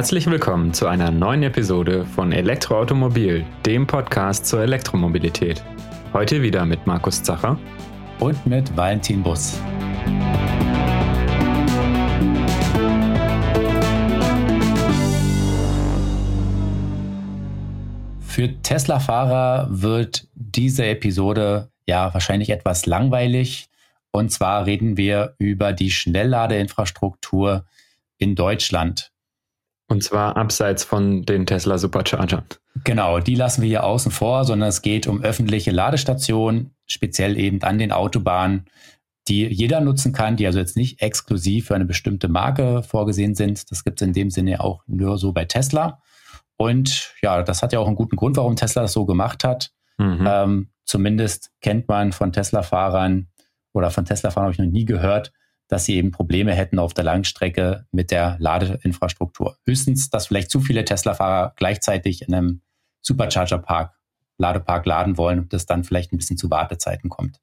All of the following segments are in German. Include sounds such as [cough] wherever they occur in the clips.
Herzlich willkommen zu einer neuen Episode von Elektroautomobil, dem Podcast zur Elektromobilität. Heute wieder mit Markus Zacher und mit Valentin Bus. Für Tesla-Fahrer wird diese Episode ja wahrscheinlich etwas langweilig. Und zwar reden wir über die Schnellladeinfrastruktur in Deutschland. Und zwar abseits von den Tesla Superchargern. Genau, die lassen wir hier außen vor, sondern es geht um öffentliche Ladestationen, speziell eben an den Autobahnen, die jeder nutzen kann, die also jetzt nicht exklusiv für eine bestimmte Marke vorgesehen sind. Das gibt es in dem Sinne auch nur so bei Tesla. Und ja, das hat ja auch einen guten Grund, warum Tesla das so gemacht hat. Mhm. Ähm, zumindest kennt man von Tesla-Fahrern oder von Tesla-Fahrern habe ich noch nie gehört, dass sie eben Probleme hätten auf der Langstrecke mit der Ladeinfrastruktur. Höchstens, dass vielleicht zu viele Tesla-Fahrer gleichzeitig in einem Supercharger-Park, Ladepark laden wollen und das dann vielleicht ein bisschen zu Wartezeiten kommt.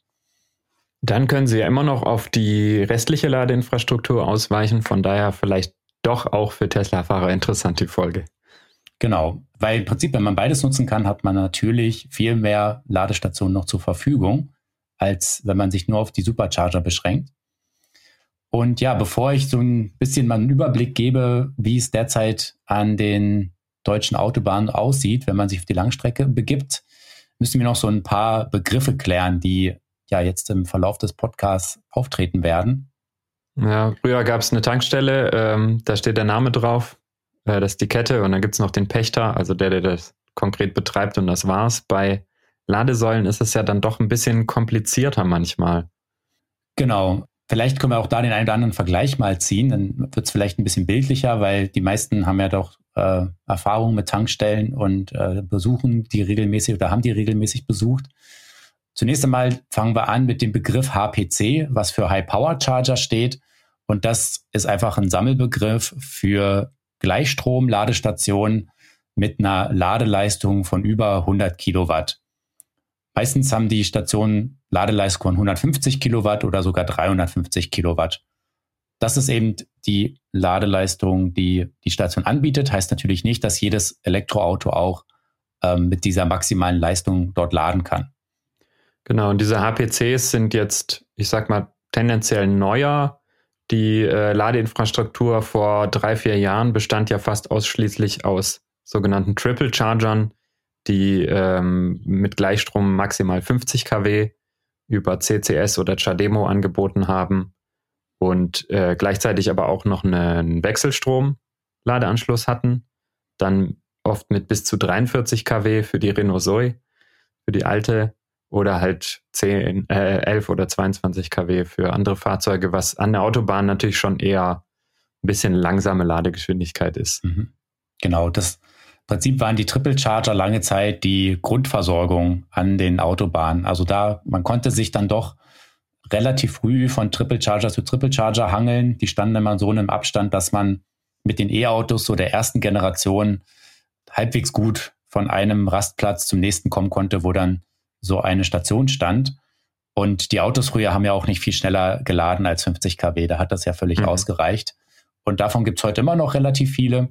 Dann können Sie ja immer noch auf die restliche Ladeinfrastruktur ausweichen. Von daher vielleicht doch auch für Tesla-Fahrer interessant die Folge. Genau, weil im Prinzip, wenn man beides nutzen kann, hat man natürlich viel mehr Ladestationen noch zur Verfügung, als wenn man sich nur auf die Supercharger beschränkt. Und ja, bevor ich so ein bisschen mal einen Überblick gebe, wie es derzeit an den deutschen Autobahnen aussieht, wenn man sich auf die Langstrecke begibt, müssen wir noch so ein paar Begriffe klären, die ja jetzt im Verlauf des Podcasts auftreten werden. Ja, früher gab es eine Tankstelle, ähm, da steht der Name drauf, äh, das ist die Kette und dann gibt es noch den Pächter, also der, der das konkret betreibt und das war's. Bei Ladesäulen ist es ja dann doch ein bisschen komplizierter manchmal. Genau. Vielleicht können wir auch da den einen oder anderen Vergleich mal ziehen. Dann wird es vielleicht ein bisschen bildlicher, weil die meisten haben ja doch äh, Erfahrungen mit Tankstellen und äh, besuchen die regelmäßig oder haben die regelmäßig besucht. Zunächst einmal fangen wir an mit dem Begriff HPC, was für High Power Charger steht. Und das ist einfach ein Sammelbegriff für Gleichstrom-Ladestationen mit einer Ladeleistung von über 100 Kilowatt. Meistens haben die Stationen Ladeleistung von 150 Kilowatt oder sogar 350 Kilowatt. Das ist eben die Ladeleistung, die die Station anbietet. Heißt natürlich nicht, dass jedes Elektroauto auch ähm, mit dieser maximalen Leistung dort laden kann. Genau, und diese HPCs sind jetzt, ich sag mal, tendenziell neuer. Die äh, Ladeinfrastruktur vor drei, vier Jahren bestand ja fast ausschließlich aus sogenannten Triple Chargern, die ähm, mit Gleichstrom maximal 50 kW über CCS oder Chademo angeboten haben und äh, gleichzeitig aber auch noch einen Wechselstrom-Ladeanschluss hatten. Dann oft mit bis zu 43 kW für die Renault Zoe, für die alte oder halt 10, äh, 11 oder 22 kW für andere Fahrzeuge, was an der Autobahn natürlich schon eher ein bisschen langsame Ladegeschwindigkeit ist. Mhm. Genau, das Prinzip waren die Triple Charger lange Zeit die Grundversorgung an den Autobahnen. Also da, man konnte sich dann doch relativ früh von Triple Charger zu Triple Charger hangeln. Die standen immer so in einem Abstand, dass man mit den E-Autos so der ersten Generation halbwegs gut von einem Rastplatz zum nächsten kommen konnte, wo dann so eine Station stand. Und die Autos früher haben ja auch nicht viel schneller geladen als 50 kW. Da hat das ja völlig mhm. ausgereicht. Und davon gibt es heute immer noch relativ viele.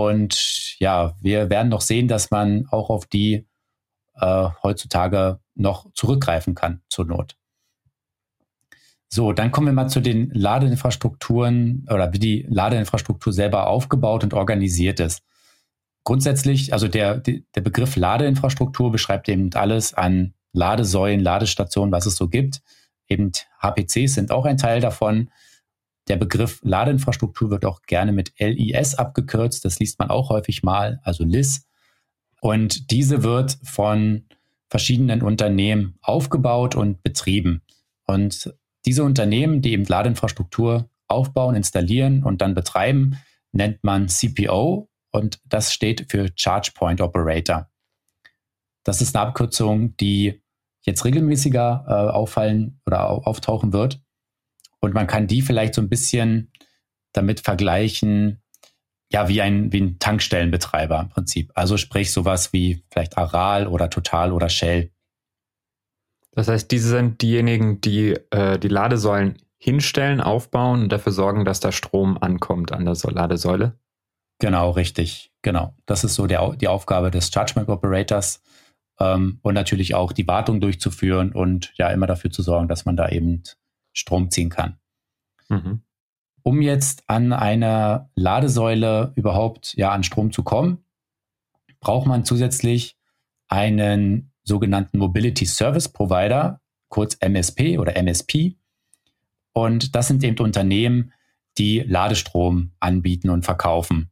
Und ja, wir werden noch sehen, dass man auch auf die äh, heutzutage noch zurückgreifen kann zur Not. So, dann kommen wir mal zu den Ladeinfrastrukturen oder wie die Ladeinfrastruktur selber aufgebaut und organisiert ist. Grundsätzlich, also der, der Begriff Ladeinfrastruktur beschreibt eben alles an Ladesäulen, Ladestationen, was es so gibt. Eben HPCs sind auch ein Teil davon. Der Begriff Ladeinfrastruktur wird auch gerne mit LIS abgekürzt. Das liest man auch häufig mal, also LIS. Und diese wird von verschiedenen Unternehmen aufgebaut und betrieben. Und diese Unternehmen, die eben Ladeinfrastruktur aufbauen, installieren und dann betreiben, nennt man CPO und das steht für Charge Point Operator. Das ist eine Abkürzung, die jetzt regelmäßiger äh, auffallen oder auftauchen wird. Und man kann die vielleicht so ein bisschen damit vergleichen, ja, wie ein, wie ein Tankstellenbetreiber im Prinzip. Also sprich sowas wie vielleicht Aral oder Total oder Shell. Das heißt, diese sind diejenigen, die äh, die Ladesäulen hinstellen, aufbauen und dafür sorgen, dass da Strom ankommt an der Ladesäule? Genau, richtig. Genau. Das ist so der, die Aufgabe des Judgment Operators ähm, und natürlich auch die Wartung durchzuführen und ja immer dafür zu sorgen, dass man da eben Strom ziehen kann. Mhm. Um jetzt an einer Ladesäule überhaupt ja an Strom zu kommen, braucht man zusätzlich einen sogenannten Mobility Service Provider, kurz MSP oder MSP. Und das sind eben Unternehmen, die Ladestrom anbieten und verkaufen.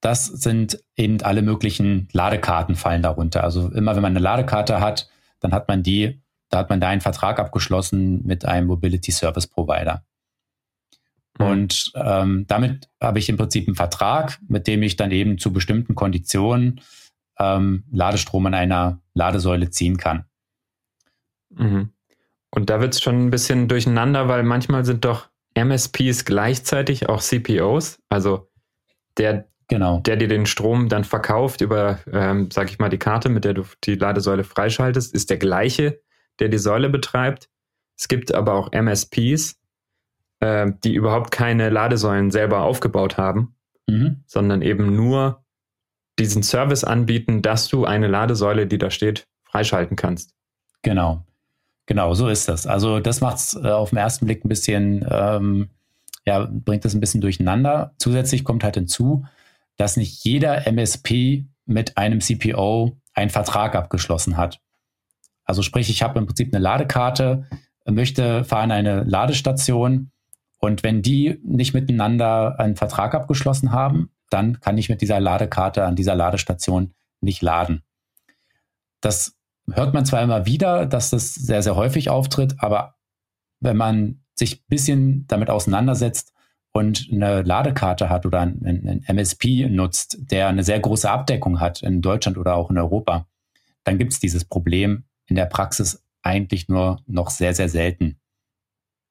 Das sind eben alle möglichen Ladekarten fallen darunter. Also immer wenn man eine Ladekarte hat, dann hat man die, da hat man da einen Vertrag abgeschlossen mit einem Mobility Service Provider. Und ähm, damit habe ich im Prinzip einen Vertrag, mit dem ich dann eben zu bestimmten Konditionen ähm, Ladestrom an einer Ladesäule ziehen kann. Mhm. Und da wird es schon ein bisschen durcheinander, weil manchmal sind doch MSPs gleichzeitig auch CPOs, also der, genau. der dir den Strom dann verkauft über, ähm, sag ich mal, die Karte, mit der du die Ladesäule freischaltest, ist der gleiche, der die Säule betreibt. Es gibt aber auch MSPs, äh, die überhaupt keine Ladesäulen selber aufgebaut haben, mhm. sondern eben nur diesen Service anbieten, dass du eine Ladesäule, die da steht, freischalten kannst. Genau. Genau, so ist das. Also das macht es äh, auf den ersten Blick ein bisschen, ähm, ja, bringt das ein bisschen durcheinander. Zusätzlich kommt halt hinzu, dass nicht jeder MSP mit einem CPO einen Vertrag abgeschlossen hat. Also sprich, ich habe im Prinzip eine Ladekarte, möchte fahren eine Ladestation und wenn die nicht miteinander einen Vertrag abgeschlossen haben, dann kann ich mit dieser Ladekarte an dieser Ladestation nicht laden. Das hört man zwar immer wieder, dass das sehr, sehr häufig auftritt, aber wenn man sich ein bisschen damit auseinandersetzt und eine Ladekarte hat oder einen, MSP nutzt, der eine sehr große Abdeckung hat in Deutschland oder auch in Europa, dann gibt es dieses Problem in der Praxis eigentlich nur noch sehr, sehr selten.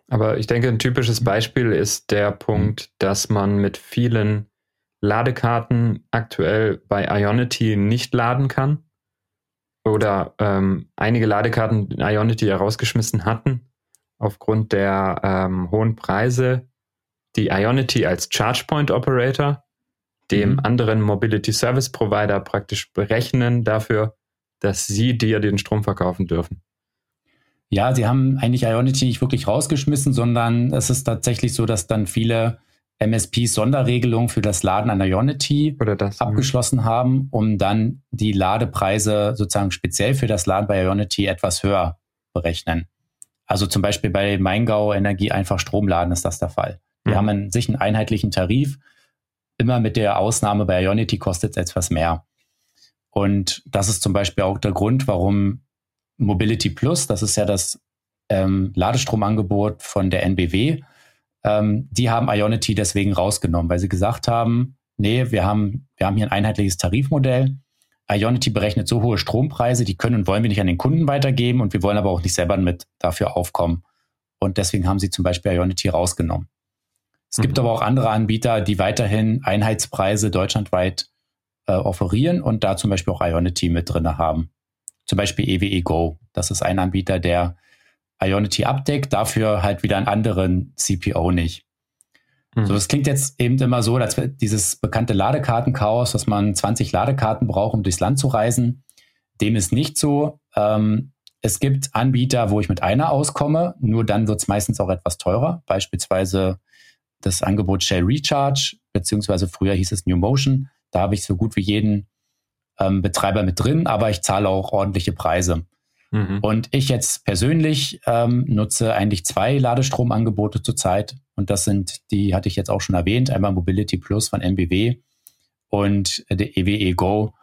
Aber ich denke, ein typisches Beispiel ist der Punkt, dass man mit vielen Ladekarten aktuell bei Ionity nicht laden kann oder ähm, einige Ladekarten Ionity herausgeschmissen hatten aufgrund der ähm, hohen Preise, die Ionity als ChargePoint Operator dem mhm. anderen Mobility Service Provider praktisch berechnen dafür, dass sie dir den Strom verkaufen dürfen. Ja, sie haben eigentlich Ionity nicht wirklich rausgeschmissen, sondern es ist tatsächlich so, dass dann viele MSPs Sonderregelungen für das Laden an Ionity das, mhm. abgeschlossen mh. haben, um dann die Ladepreise sozusagen speziell für das Laden bei Ionity etwas höher berechnen. Also zum Beispiel bei Maingau Energie einfach Stromladen ist das der Fall. Wir mhm. haben an sich einen einheitlichen Tarif, immer mit der Ausnahme bei Ionity kostet es etwas mehr. Und das ist zum Beispiel auch der Grund, warum Mobility Plus, das ist ja das ähm, Ladestromangebot von der NBW, ähm, die haben Ionity deswegen rausgenommen, weil sie gesagt haben, nee, wir haben, wir haben hier ein einheitliches Tarifmodell. Ionity berechnet so hohe Strompreise, die können und wollen wir nicht an den Kunden weitergeben und wir wollen aber auch nicht selber mit dafür aufkommen. Und deswegen haben sie zum Beispiel Ionity rausgenommen. Es mhm. gibt aber auch andere Anbieter, die weiterhin Einheitspreise deutschlandweit äh, offerieren und da zum Beispiel auch Ionity mit drin haben. Zum Beispiel EWE Go. Das ist ein Anbieter, der Ionity abdeckt, dafür halt wieder einen anderen CPO nicht. Mhm. So, das klingt jetzt eben immer so, als dieses bekannte Ladekartenchaos, dass man 20 Ladekarten braucht, um durchs Land zu reisen. Dem ist nicht so. Ähm, es gibt Anbieter, wo ich mit einer auskomme, nur dann wird es meistens auch etwas teurer. Beispielsweise das Angebot Shell Recharge, beziehungsweise früher hieß es New Motion. Da habe ich so gut wie jeden ähm, Betreiber mit drin, aber ich zahle auch ordentliche Preise. Mhm. Und ich jetzt persönlich ähm, nutze eigentlich zwei Ladestromangebote zurzeit. Und das sind, die hatte ich jetzt auch schon erwähnt, einmal Mobility Plus von MBW und der EWE Go,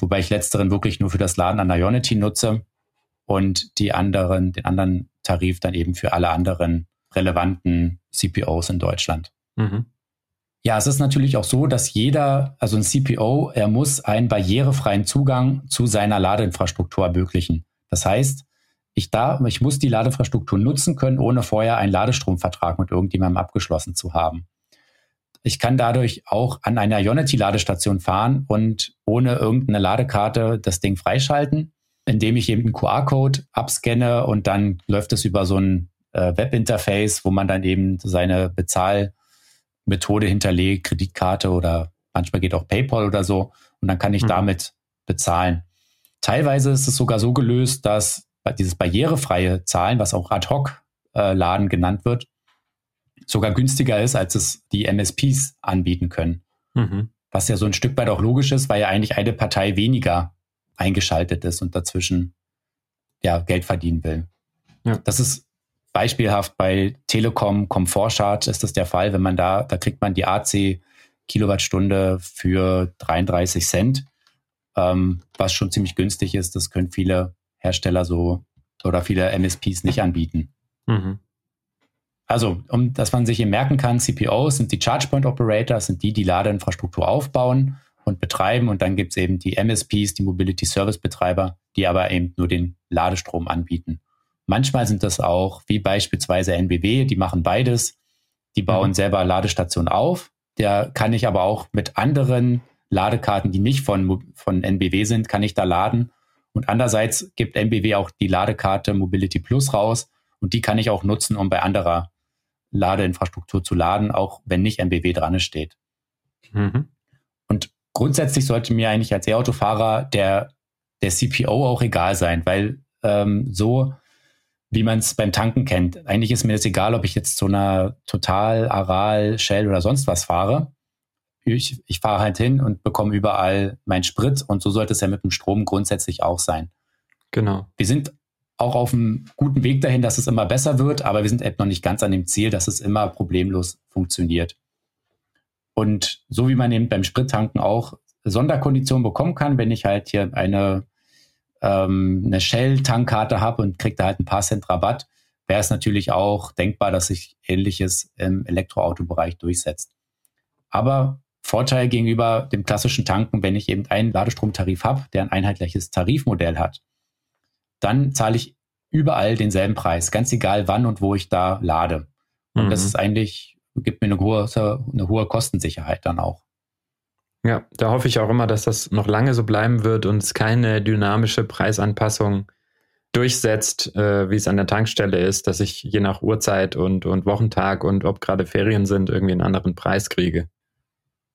wobei ich letzteren wirklich nur für das Laden an Ionity nutze und die anderen, den anderen Tarif dann eben für alle anderen relevanten CPOs in Deutschland. Mhm. Ja, es ist natürlich auch so, dass jeder, also ein CPO, er muss einen barrierefreien Zugang zu seiner Ladeinfrastruktur ermöglichen. Das heißt, ich, da, ich muss die Ladeinfrastruktur nutzen können, ohne vorher einen Ladestromvertrag mit irgendjemandem abgeschlossen zu haben. Ich kann dadurch auch an einer Ionity-Ladestation fahren und ohne irgendeine Ladekarte das Ding freischalten, indem ich eben einen QR-Code abscanne und dann läuft es über so ein äh, Webinterface, wo man dann eben seine Bezahlmethode hinterlegt, Kreditkarte oder manchmal geht auch PayPal oder so und dann kann ich mhm. damit bezahlen. Teilweise ist es sogar so gelöst, dass dieses barrierefreie Zahlen, was auch Ad-Hoc-Laden äh, genannt wird, sogar günstiger ist, als es die MSPs anbieten können. Mhm. Was ja so ein Stück weit auch logisch ist, weil ja eigentlich eine Partei weniger eingeschaltet ist und dazwischen ja, Geld verdienen will. Ja. Das ist beispielhaft bei Telekom Comfort ist das der Fall, wenn man da, da kriegt man die AC Kilowattstunde für 33 Cent, ähm, was schon ziemlich günstig ist. Das können viele Hersteller so oder viele MSPs nicht anbieten. Mhm. Also, um dass man sich eben merken kann, CPOs sind die Charge Point Operators, sind die, die Ladeinfrastruktur aufbauen und betreiben. Und dann gibt es eben die MSPs, die Mobility Service Betreiber, die aber eben nur den Ladestrom anbieten. Manchmal sind das auch, wie beispielsweise NBW, die machen beides. Die bauen mhm. selber Ladestationen auf. Der kann ich aber auch mit anderen Ladekarten, die nicht von, von NBW sind, kann ich da laden. Und andererseits gibt NBW auch die Ladekarte Mobility Plus raus. Und die kann ich auch nutzen, um bei anderer Ladeinfrastruktur zu laden, auch wenn nicht NBW dran steht. Mhm. Und grundsätzlich sollte mir eigentlich als E-Autofahrer der, der CPO auch egal sein, weil ähm, so wie man es beim Tanken kennt. Eigentlich ist mir das egal, ob ich jetzt zu einer Total, Aral, Shell oder sonst was fahre. Ich, ich fahre halt hin und bekomme überall meinen Sprit und so sollte es ja mit dem Strom grundsätzlich auch sein. Genau. Wir sind auch auf einem guten Weg dahin, dass es immer besser wird, aber wir sind eben noch nicht ganz an dem Ziel, dass es immer problemlos funktioniert. Und so wie man eben beim Sprittanken auch Sonderkonditionen bekommen kann, wenn ich halt hier eine ähm, eine Shell-Tankkarte habe und kriege da halt ein paar Cent Rabatt, wäre es natürlich auch denkbar, dass sich Ähnliches im Elektroautobereich durchsetzt. Aber Vorteil gegenüber dem klassischen Tanken, wenn ich eben einen Ladestromtarif habe, der ein einheitliches Tarifmodell hat, dann zahle ich überall denselben Preis, ganz egal wann und wo ich da lade. Und mhm. das ist eigentlich, gibt mir eine hohe, eine hohe Kostensicherheit dann auch. Ja, da hoffe ich auch immer, dass das noch lange so bleiben wird und es keine dynamische Preisanpassung durchsetzt, äh, wie es an der Tankstelle ist, dass ich je nach Uhrzeit und, und Wochentag und ob gerade Ferien sind, irgendwie einen anderen Preis kriege.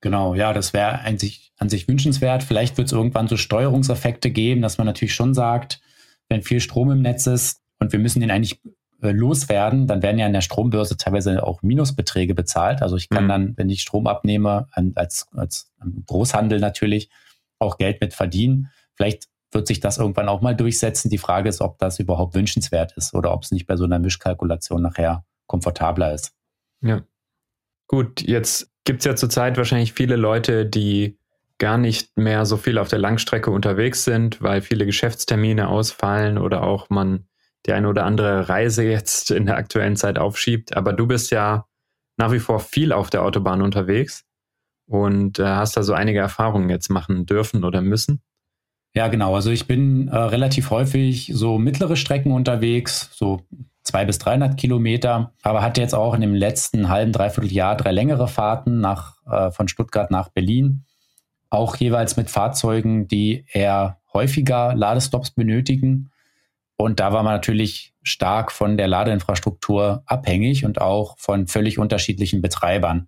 Genau, ja, das wäre an sich, an sich wünschenswert. Vielleicht wird es irgendwann so Steuerungseffekte geben, dass man natürlich schon sagt, wenn viel Strom im Netz ist und wir müssen den eigentlich loswerden, dann werden ja in der Strombörse teilweise auch Minusbeträge bezahlt. Also ich kann mhm. dann, wenn ich Strom abnehme, als, als Großhandel natürlich auch Geld mit verdienen. Vielleicht wird sich das irgendwann auch mal durchsetzen. Die Frage ist, ob das überhaupt wünschenswert ist oder ob es nicht bei so einer Mischkalkulation nachher komfortabler ist. Ja. Gut, jetzt gibt es ja zurzeit wahrscheinlich viele Leute, die gar nicht mehr so viel auf der Langstrecke unterwegs sind, weil viele Geschäftstermine ausfallen oder auch man die eine oder andere Reise jetzt in der aktuellen Zeit aufschiebt. Aber du bist ja nach wie vor viel auf der Autobahn unterwegs und äh, hast da so einige Erfahrungen jetzt machen dürfen oder müssen. Ja, genau. Also ich bin äh, relativ häufig so mittlere Strecken unterwegs, so zwei bis 300 Kilometer, aber hatte jetzt auch in dem letzten halben, dreiviertel Jahr drei längere Fahrten nach, äh, von Stuttgart nach Berlin. Auch jeweils mit Fahrzeugen, die eher häufiger Ladestops benötigen. Und da war man natürlich stark von der Ladeinfrastruktur abhängig und auch von völlig unterschiedlichen Betreibern.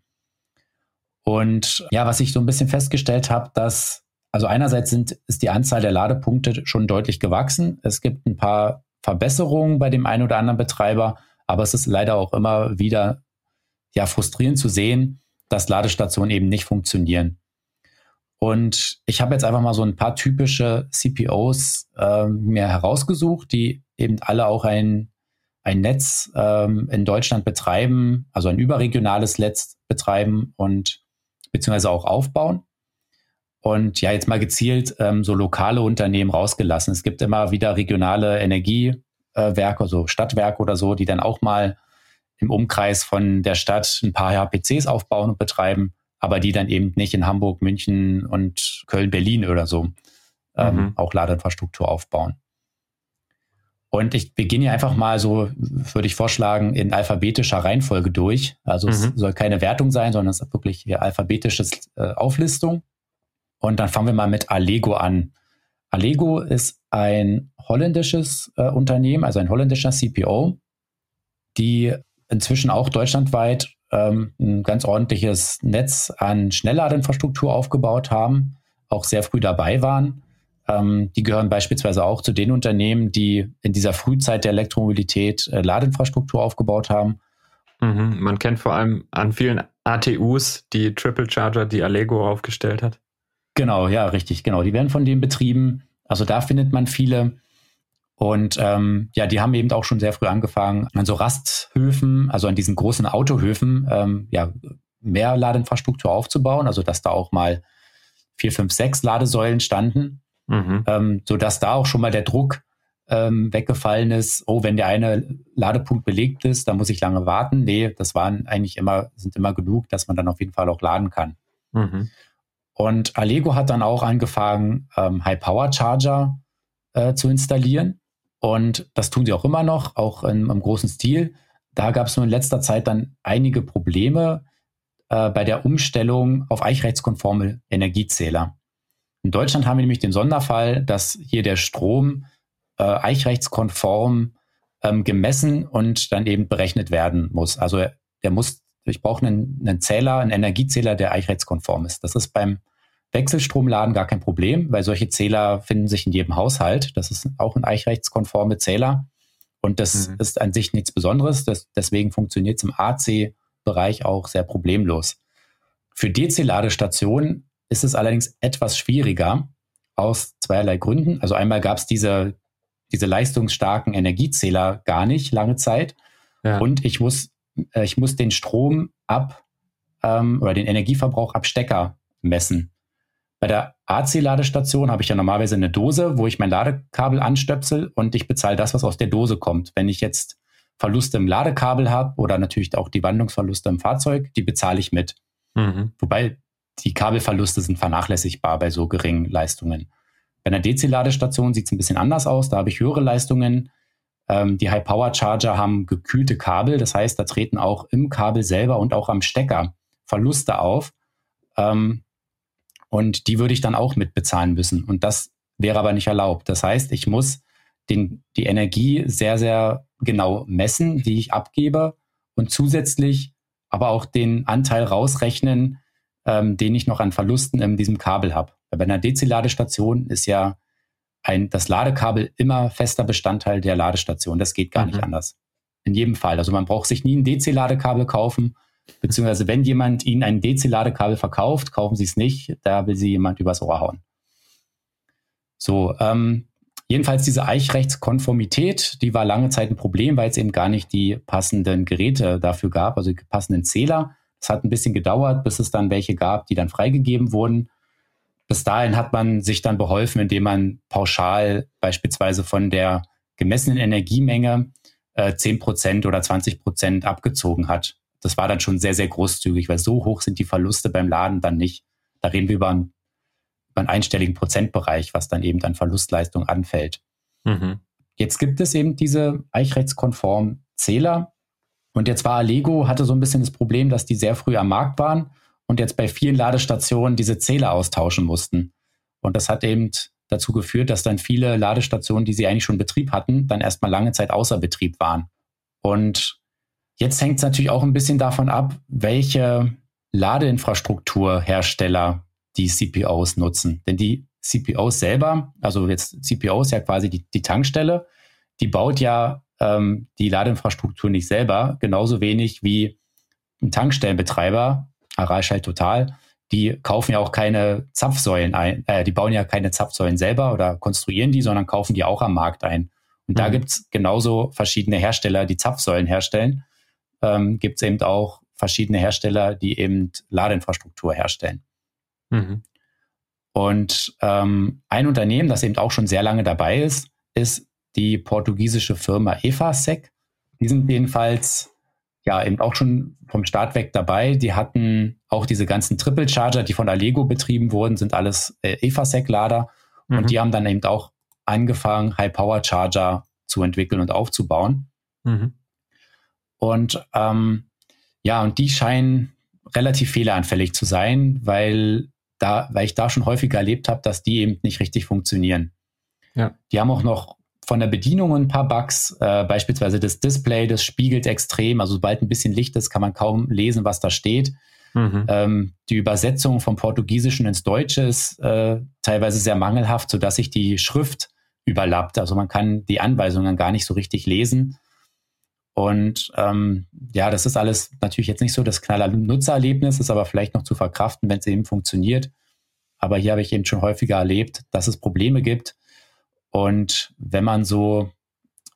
Und ja, was ich so ein bisschen festgestellt habe, dass, also einerseits sind, ist die Anzahl der Ladepunkte schon deutlich gewachsen. Es gibt ein paar Verbesserungen bei dem einen oder anderen Betreiber, aber es ist leider auch immer wieder ja frustrierend zu sehen, dass Ladestationen eben nicht funktionieren. Und ich habe jetzt einfach mal so ein paar typische CPOs äh, mir herausgesucht, die eben alle auch ein, ein Netz ähm, in Deutschland betreiben, also ein überregionales Netz betreiben und beziehungsweise auch aufbauen. Und ja, jetzt mal gezielt ähm, so lokale Unternehmen rausgelassen. Es gibt immer wieder regionale Energiewerke, so Stadtwerke oder so, die dann auch mal im Umkreis von der Stadt ein paar HPCs aufbauen und betreiben aber die dann eben nicht in Hamburg, München und Köln, Berlin oder so ähm, mhm. auch Ladeinfrastruktur aufbauen. Und ich beginne einfach mal so, würde ich vorschlagen, in alphabetischer Reihenfolge durch. Also mhm. es soll keine Wertung sein, sondern es ist wirklich hier alphabetische äh, Auflistung. Und dann fangen wir mal mit Allego an. Allego ist ein holländisches äh, Unternehmen, also ein holländischer CPO, die inzwischen auch deutschlandweit ähm, ein ganz ordentliches Netz an Schnellladeinfrastruktur aufgebaut haben, auch sehr früh dabei waren. Ähm, die gehören beispielsweise auch zu den Unternehmen, die in dieser Frühzeit der Elektromobilität äh, Ladeinfrastruktur aufgebaut haben. Mhm. Man kennt vor allem an vielen ATUs die Triple Charger, die Allego aufgestellt hat. Genau, ja, richtig, genau. Die werden von denen betrieben. Also da findet man viele. Und ähm, ja, die haben eben auch schon sehr früh angefangen, an so Rasthöfen, also an diesen großen Autohöfen, ähm, ja, mehr Ladeinfrastruktur aufzubauen, also dass da auch mal vier, fünf, sechs Ladesäulen standen, mhm. ähm, sodass da auch schon mal der Druck ähm, weggefallen ist, oh, wenn der eine Ladepunkt belegt ist, dann muss ich lange warten. Nee, das waren eigentlich immer, sind immer genug, dass man dann auf jeden Fall auch laden kann. Mhm. Und Allego hat dann auch angefangen, ähm, High-Power-Charger äh, zu installieren. Und das tun sie auch immer noch, auch in, im großen Stil. Da gab es nur in letzter Zeit dann einige Probleme äh, bei der Umstellung auf eichrechtskonforme Energiezähler. In Deutschland haben wir nämlich den Sonderfall, dass hier der Strom äh, eichrechtskonform ähm, gemessen und dann eben berechnet werden muss. Also der muss, ich brauche einen, einen Zähler, einen Energiezähler, der eichrechtskonform ist. Das ist beim Wechselstromladen gar kein Problem, weil solche Zähler finden sich in jedem Haushalt. Das ist auch ein eichrechtskonforme Zähler. Und das mhm. ist an sich nichts Besonderes. Das, deswegen funktioniert es im AC-Bereich auch sehr problemlos. Für DC-Ladestationen ist es allerdings etwas schwieriger aus zweierlei Gründen. Also einmal gab es diese, diese leistungsstarken Energiezähler gar nicht lange Zeit. Ja. Und ich muss, äh, ich muss den Strom ab ähm, oder den Energieverbrauch ab Stecker messen. Bei der AC-Ladestation habe ich ja normalerweise eine Dose, wo ich mein Ladekabel anstöpsel und ich bezahle das, was aus der Dose kommt. Wenn ich jetzt Verluste im Ladekabel habe oder natürlich auch die Wandlungsverluste im Fahrzeug, die bezahle ich mit. Mhm. Wobei die Kabelverluste sind vernachlässigbar bei so geringen Leistungen. Bei einer DC-Ladestation sieht es ein bisschen anders aus. Da habe ich höhere Leistungen. Ähm, die High-Power-Charger haben gekühlte Kabel. Das heißt, da treten auch im Kabel selber und auch am Stecker Verluste auf. Ähm, und die würde ich dann auch mitbezahlen müssen. Und das wäre aber nicht erlaubt. Das heißt, ich muss den, die Energie sehr, sehr genau messen, die ich abgebe und zusätzlich aber auch den Anteil rausrechnen, ähm, den ich noch an Verlusten in diesem Kabel habe. Bei einer DC-Ladestation ist ja ein, das Ladekabel immer fester Bestandteil der Ladestation. Das geht gar mhm. nicht anders. In jedem Fall. Also man braucht sich nie ein DC-Ladekabel kaufen, Beziehungsweise wenn jemand Ihnen ein DC-Ladekabel verkauft, kaufen Sie es nicht, da will Sie jemand übers Ohr hauen. So, ähm, jedenfalls diese Eichrechtskonformität, die war lange Zeit ein Problem, weil es eben gar nicht die passenden Geräte dafür gab, also die passenden Zähler. Es hat ein bisschen gedauert, bis es dann welche gab, die dann freigegeben wurden. Bis dahin hat man sich dann beholfen, indem man pauschal beispielsweise von der gemessenen Energiemenge äh, 10% oder 20% abgezogen hat das war dann schon sehr, sehr großzügig, weil so hoch sind die Verluste beim Laden dann nicht. Da reden wir über einen, über einen einstelligen Prozentbereich, was dann eben an Verlustleistung anfällt. Mhm. Jetzt gibt es eben diese eichrechtskonformen Zähler. Und jetzt war Allego, hatte so ein bisschen das Problem, dass die sehr früh am Markt waren und jetzt bei vielen Ladestationen diese Zähler austauschen mussten. Und das hat eben dazu geführt, dass dann viele Ladestationen, die sie eigentlich schon in Betrieb hatten, dann erstmal lange Zeit außer Betrieb waren. Und Jetzt hängt es natürlich auch ein bisschen davon ab, welche Ladeinfrastrukturhersteller die CPOs nutzen. Denn die CPOs selber, also jetzt CPO ist ja quasi die, die Tankstelle, die baut ja ähm, die Ladeinfrastruktur nicht selber, genauso wenig wie ein Tankstellenbetreiber, Aralschalt Total, die kaufen ja auch keine Zapfsäulen ein, äh, die bauen ja keine Zapfsäulen selber oder konstruieren die, sondern kaufen die auch am Markt ein. Und mhm. da gibt's genauso verschiedene Hersteller, die Zapfsäulen herstellen ähm, gibt es eben auch verschiedene Hersteller, die eben Ladeinfrastruktur herstellen. Mhm. Und ähm, ein Unternehmen, das eben auch schon sehr lange dabei ist, ist die portugiesische Firma Efasec. Die sind jedenfalls ja eben auch schon vom Start weg dabei. Die hatten auch diese ganzen Triple Charger, die von Allego betrieben wurden, sind alles äh, Efasec-Lader. Mhm. Und die haben dann eben auch angefangen, High-Power-Charger zu entwickeln und aufzubauen. Mhm. Und ähm, ja, und die scheinen relativ fehleranfällig zu sein, weil da, weil ich da schon häufiger erlebt habe, dass die eben nicht richtig funktionieren. Ja. Die haben auch noch von der Bedienung ein paar Bugs, äh, beispielsweise das Display, das spiegelt extrem, also sobald ein bisschen Licht ist, kann man kaum lesen, was da steht. Mhm. Ähm, die Übersetzung vom Portugiesischen ins Deutsche ist äh, teilweise sehr mangelhaft, sodass sich die Schrift überlappt. Also man kann die Anweisungen gar nicht so richtig lesen. Und ähm, ja, das ist alles natürlich jetzt nicht so das knaller Nutzererlebnis, ist aber vielleicht noch zu verkraften, wenn es eben funktioniert. Aber hier habe ich eben schon häufiger erlebt, dass es Probleme gibt. Und wenn man so,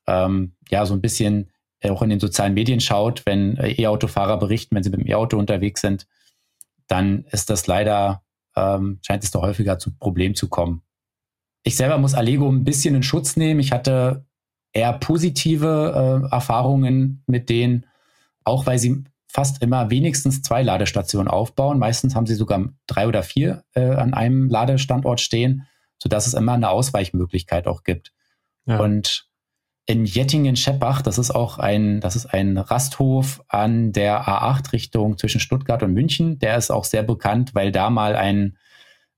ähm, ja, so ein bisschen auch in den sozialen Medien schaut, wenn äh, E-Autofahrer berichten, wenn sie mit dem E-Auto unterwegs sind, dann ist das leider, ähm, scheint es doch häufiger zu Problemen zu kommen. Ich selber muss Allego ein bisschen in Schutz nehmen. Ich hatte eher positive äh, Erfahrungen mit denen, auch weil sie fast immer wenigstens zwei Ladestationen aufbauen. Meistens haben sie sogar drei oder vier äh, an einem Ladestandort stehen, sodass es immer eine Ausweichmöglichkeit auch gibt. Ja. Und in Jettingen-Scheppach, das ist auch ein, das ist ein Rasthof an der A8 Richtung zwischen Stuttgart und München. Der ist auch sehr bekannt, weil da mal ein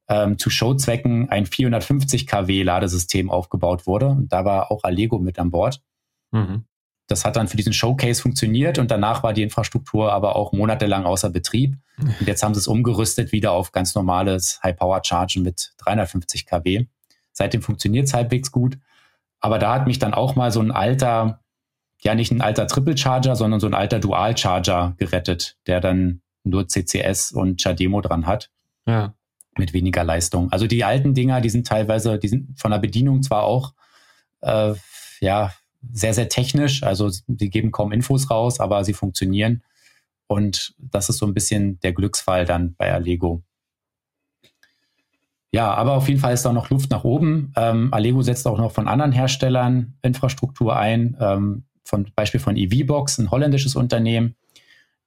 ähm, zu Showzwecken ein 450 kW Ladesystem aufgebaut wurde. Und da war auch Allego mit an Bord. Mhm. Das hat dann für diesen Showcase funktioniert und danach war die Infrastruktur aber auch monatelang außer Betrieb. Und jetzt haben sie es umgerüstet wieder auf ganz normales High-Power-Chargen mit 350 kW. Seitdem funktioniert es halbwegs gut. Aber da hat mich dann auch mal so ein alter, ja nicht ein alter Triple Charger, sondern so ein alter Dual Charger gerettet, der dann nur CCS und Chademo dran hat. Ja mit weniger Leistung. Also die alten Dinger, die sind teilweise, die sind von der Bedienung zwar auch äh, ja sehr, sehr technisch, also die geben kaum Infos raus, aber sie funktionieren. Und das ist so ein bisschen der Glücksfall dann bei Allego. Ja, aber auf jeden Fall ist da noch Luft nach oben. Ähm, Allego setzt auch noch von anderen Herstellern Infrastruktur ein. Ähm, von Beispiel von EVBox, ein holländisches Unternehmen.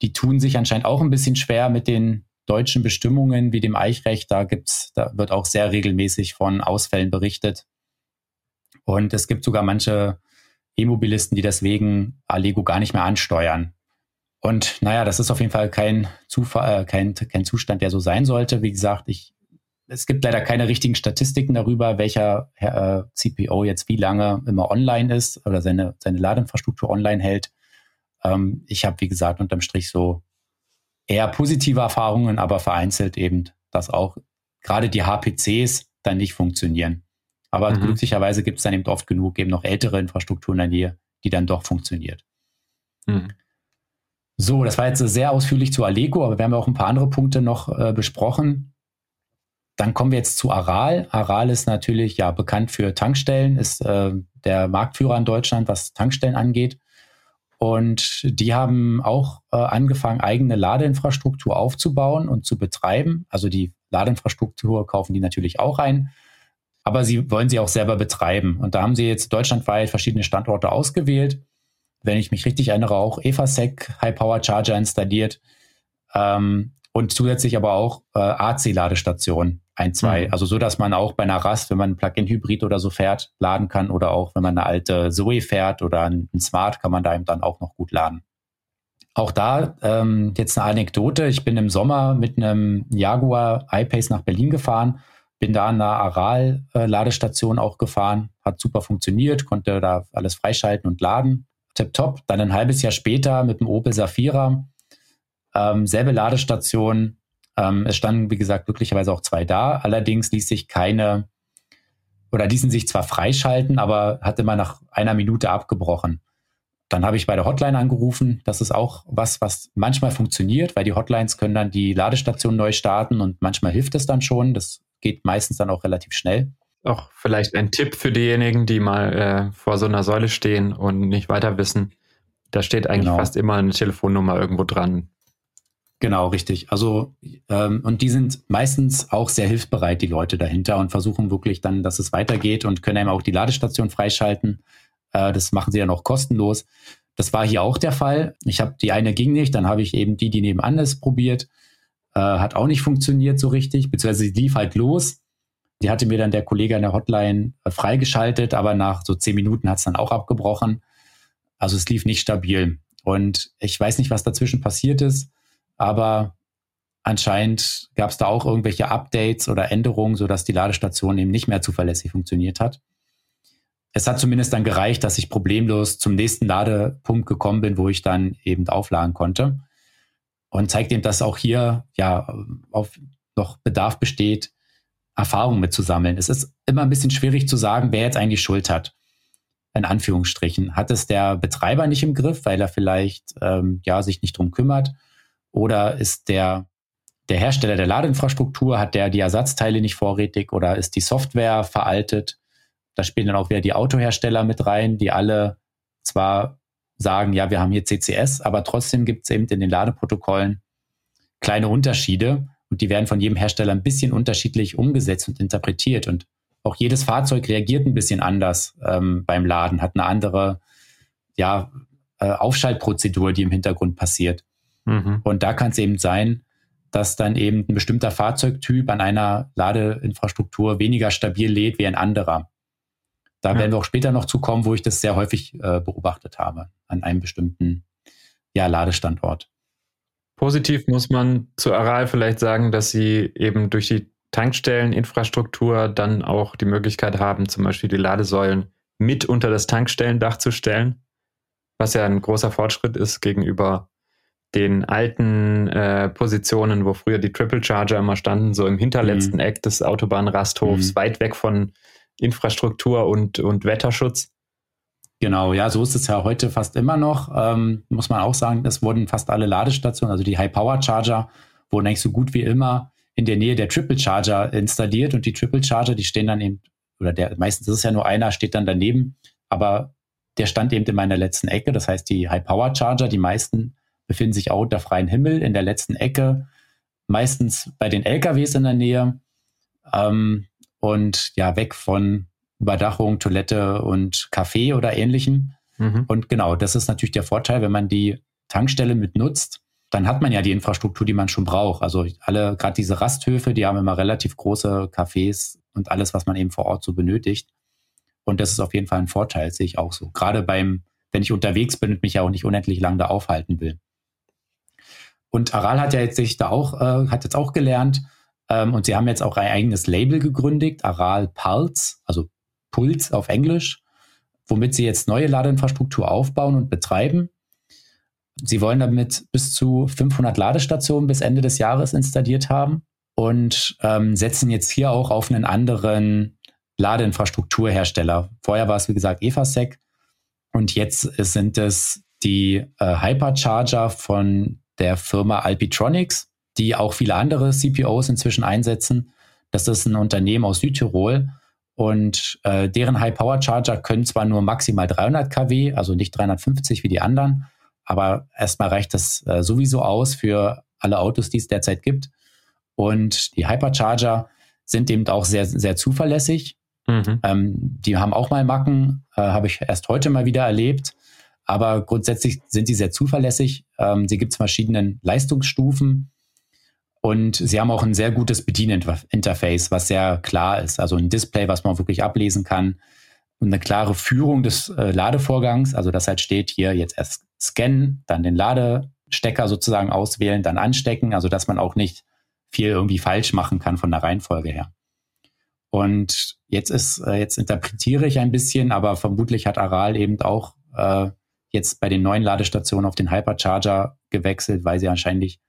Die tun sich anscheinend auch ein bisschen schwer mit den deutschen Bestimmungen wie dem Eichrecht, da gibt's, da wird auch sehr regelmäßig von Ausfällen berichtet. Und es gibt sogar manche E-Mobilisten, die deswegen Allego gar nicht mehr ansteuern. Und naja, das ist auf jeden Fall kein, Zufall, äh, kein, kein Zustand, der so sein sollte. Wie gesagt, ich, es gibt leider keine richtigen Statistiken darüber, welcher äh, CPO jetzt wie lange immer online ist oder seine, seine Ladeinfrastruktur online hält. Ähm, ich habe, wie gesagt, unterm Strich so eher positive Erfahrungen, aber vereinzelt eben, dass auch gerade die HPCs dann nicht funktionieren. Aber mhm. glücklicherweise gibt es dann eben oft genug eben noch ältere Infrastrukturen in der Nähe, die dann doch funktioniert. Mhm. So, das war jetzt sehr ausführlich zu Allego, aber wir haben ja auch ein paar andere Punkte noch äh, besprochen. Dann kommen wir jetzt zu Aral. Aral ist natürlich ja bekannt für Tankstellen, ist äh, der Marktführer in Deutschland, was Tankstellen angeht. Und die haben auch äh, angefangen, eigene Ladeinfrastruktur aufzubauen und zu betreiben. Also die Ladeinfrastruktur kaufen die natürlich auch ein, aber sie wollen sie auch selber betreiben. Und da haben sie jetzt deutschlandweit verschiedene Standorte ausgewählt. Wenn ich mich richtig erinnere, auch EFASEC High Power Charger installiert ähm, und zusätzlich aber auch äh, AC-Ladestationen ein, zwei. Mhm. Also so, dass man auch bei einer Rast, wenn man ein Plug-in-Hybrid oder so fährt, laden kann oder auch wenn man eine alte Zoe fährt oder ein, Smart, kann man da eben dann auch noch gut laden. Auch da ähm, jetzt eine Anekdote. Ich bin im Sommer mit einem Jaguar I-Pace nach Berlin gefahren, bin da an einer Aral-Ladestation auch gefahren, hat super funktioniert, konnte da alles freischalten und laden. Tipptopp. Dann ein halbes Jahr später mit dem Opel Safira, ähm, selbe Ladestation, ähm, es standen, wie gesagt, glücklicherweise auch zwei da. Allerdings ließ sich keine oder ließen sich zwar freischalten, aber hatte mal nach einer Minute abgebrochen. Dann habe ich bei der Hotline angerufen. Das ist auch was, was manchmal funktioniert, weil die Hotlines können dann die Ladestation neu starten und manchmal hilft es dann schon. Das geht meistens dann auch relativ schnell. Auch vielleicht ein Tipp für diejenigen, die mal äh, vor so einer Säule stehen und nicht weiter wissen. Da steht eigentlich genau. fast immer eine Telefonnummer irgendwo dran. Genau, richtig. Also ähm, und die sind meistens auch sehr hilfsbereit, die Leute dahinter und versuchen wirklich dann, dass es weitergeht und können eben auch die Ladestation freischalten. Äh, das machen sie ja noch kostenlos. Das war hier auch der Fall. Ich habe die eine ging nicht, dann habe ich eben die, die nebenan ist, probiert. Äh, hat auch nicht funktioniert so richtig, beziehungsweise sie lief halt los. Die hatte mir dann der Kollege an der Hotline äh, freigeschaltet, aber nach so zehn Minuten hat es dann auch abgebrochen. Also es lief nicht stabil. Und ich weiß nicht, was dazwischen passiert ist aber anscheinend gab es da auch irgendwelche Updates oder Änderungen, sodass die Ladestation eben nicht mehr zuverlässig funktioniert hat. es hat zumindest dann gereicht, dass ich problemlos zum nächsten Ladepunkt gekommen bin, wo ich dann eben aufladen konnte. Und zeigt eben, dass auch hier ja auf noch Bedarf besteht, Erfahrung mitzusammeln. Es ist immer ein bisschen schwierig zu sagen, wer jetzt eigentlich Schuld hat. In Anführungsstrichen. Hat es der Betreiber nicht im Griff, weil er vielleicht ähm, ja sich nicht drum kümmert? Oder ist der der Hersteller der Ladeinfrastruktur, hat der die Ersatzteile nicht vorrätig oder ist die Software veraltet? Da spielen dann auch wieder die Autohersteller mit rein, die alle zwar sagen, ja, wir haben hier CCS, aber trotzdem gibt es eben in den Ladeprotokollen kleine Unterschiede und die werden von jedem Hersteller ein bisschen unterschiedlich umgesetzt und interpretiert. Und auch jedes Fahrzeug reagiert ein bisschen anders ähm, beim Laden, hat eine andere ja, äh, Aufschaltprozedur, die im Hintergrund passiert. Mhm. Und da kann es eben sein, dass dann eben ein bestimmter Fahrzeugtyp an einer Ladeinfrastruktur weniger stabil lädt wie ein anderer. Da ja. werden wir auch später noch zu kommen, wo ich das sehr häufig äh, beobachtet habe an einem bestimmten ja, Ladestandort. Positiv muss man zu Aral vielleicht sagen, dass sie eben durch die Tankstelleninfrastruktur dann auch die Möglichkeit haben, zum Beispiel die Ladesäulen mit unter das Tankstellendach zu stellen, was ja ein großer Fortschritt ist gegenüber den alten äh, Positionen, wo früher die Triple Charger immer standen, so im hinterletzten mhm. Eck des Autobahnrasthofs, mhm. weit weg von Infrastruktur und, und Wetterschutz. Genau, ja, so ist es ja heute fast immer noch. Ähm, muss man auch sagen, es wurden fast alle Ladestationen, also die High-Power-Charger, wurden eigentlich so gut wie immer in der Nähe der Triple Charger installiert und die Triple Charger, die stehen dann eben, oder der, meistens ist es ja nur einer, steht dann daneben, aber der stand eben in meiner letzten Ecke. Das heißt, die High-Power-Charger, die meisten befinden sich auch unter freiem Himmel in der letzten Ecke, meistens bei den LKWs in der Nähe ähm, und ja, weg von Überdachung, Toilette und Kaffee oder ähnlichem. Mhm. Und genau, das ist natürlich der Vorteil, wenn man die Tankstelle mit nutzt, dann hat man ja die Infrastruktur, die man schon braucht. Also alle, gerade diese Rasthöfe, die haben immer relativ große Cafés und alles, was man eben vor Ort so benötigt. Und das ist auf jeden Fall ein Vorteil, sehe ich auch so. Gerade beim, wenn ich unterwegs bin und mich ja auch nicht unendlich lang da aufhalten will. Und Aral hat ja jetzt sich da auch, äh, hat jetzt auch gelernt, ähm, und sie haben jetzt auch ein eigenes Label gegründet, Aral Pulse, also Puls auf Englisch, womit sie jetzt neue Ladeinfrastruktur aufbauen und betreiben. Sie wollen damit bis zu 500 Ladestationen bis Ende des Jahres installiert haben und ähm, setzen jetzt hier auch auf einen anderen Ladeinfrastrukturhersteller. Vorher war es, wie gesagt, Evasec und jetzt sind es die äh, Hypercharger von der Firma Alpitronics, die auch viele andere CPOs inzwischen einsetzen. Das ist ein Unternehmen aus Südtirol und äh, deren High-Power-Charger können zwar nur maximal 300 kW, also nicht 350 wie die anderen, aber erstmal reicht das äh, sowieso aus für alle Autos, die es derzeit gibt. Und die Hypercharger sind eben auch sehr, sehr zuverlässig. Mhm. Ähm, die haben auch mal Macken, äh, habe ich erst heute mal wieder erlebt. Aber grundsätzlich sind sie sehr zuverlässig. Ähm, sie gibt es verschiedenen Leistungsstufen und sie haben auch ein sehr gutes Bedieninterface, was sehr klar ist. Also ein Display, was man wirklich ablesen kann und eine klare Führung des äh, Ladevorgangs. Also das halt steht hier jetzt erst scannen, dann den Ladestecker sozusagen auswählen, dann anstecken. Also dass man auch nicht viel irgendwie falsch machen kann von der Reihenfolge her. Und jetzt ist, äh, jetzt interpretiere ich ein bisschen, aber vermutlich hat Aral eben auch äh, jetzt bei den neuen Ladestationen auf den Hypercharger gewechselt, weil sie wahrscheinlich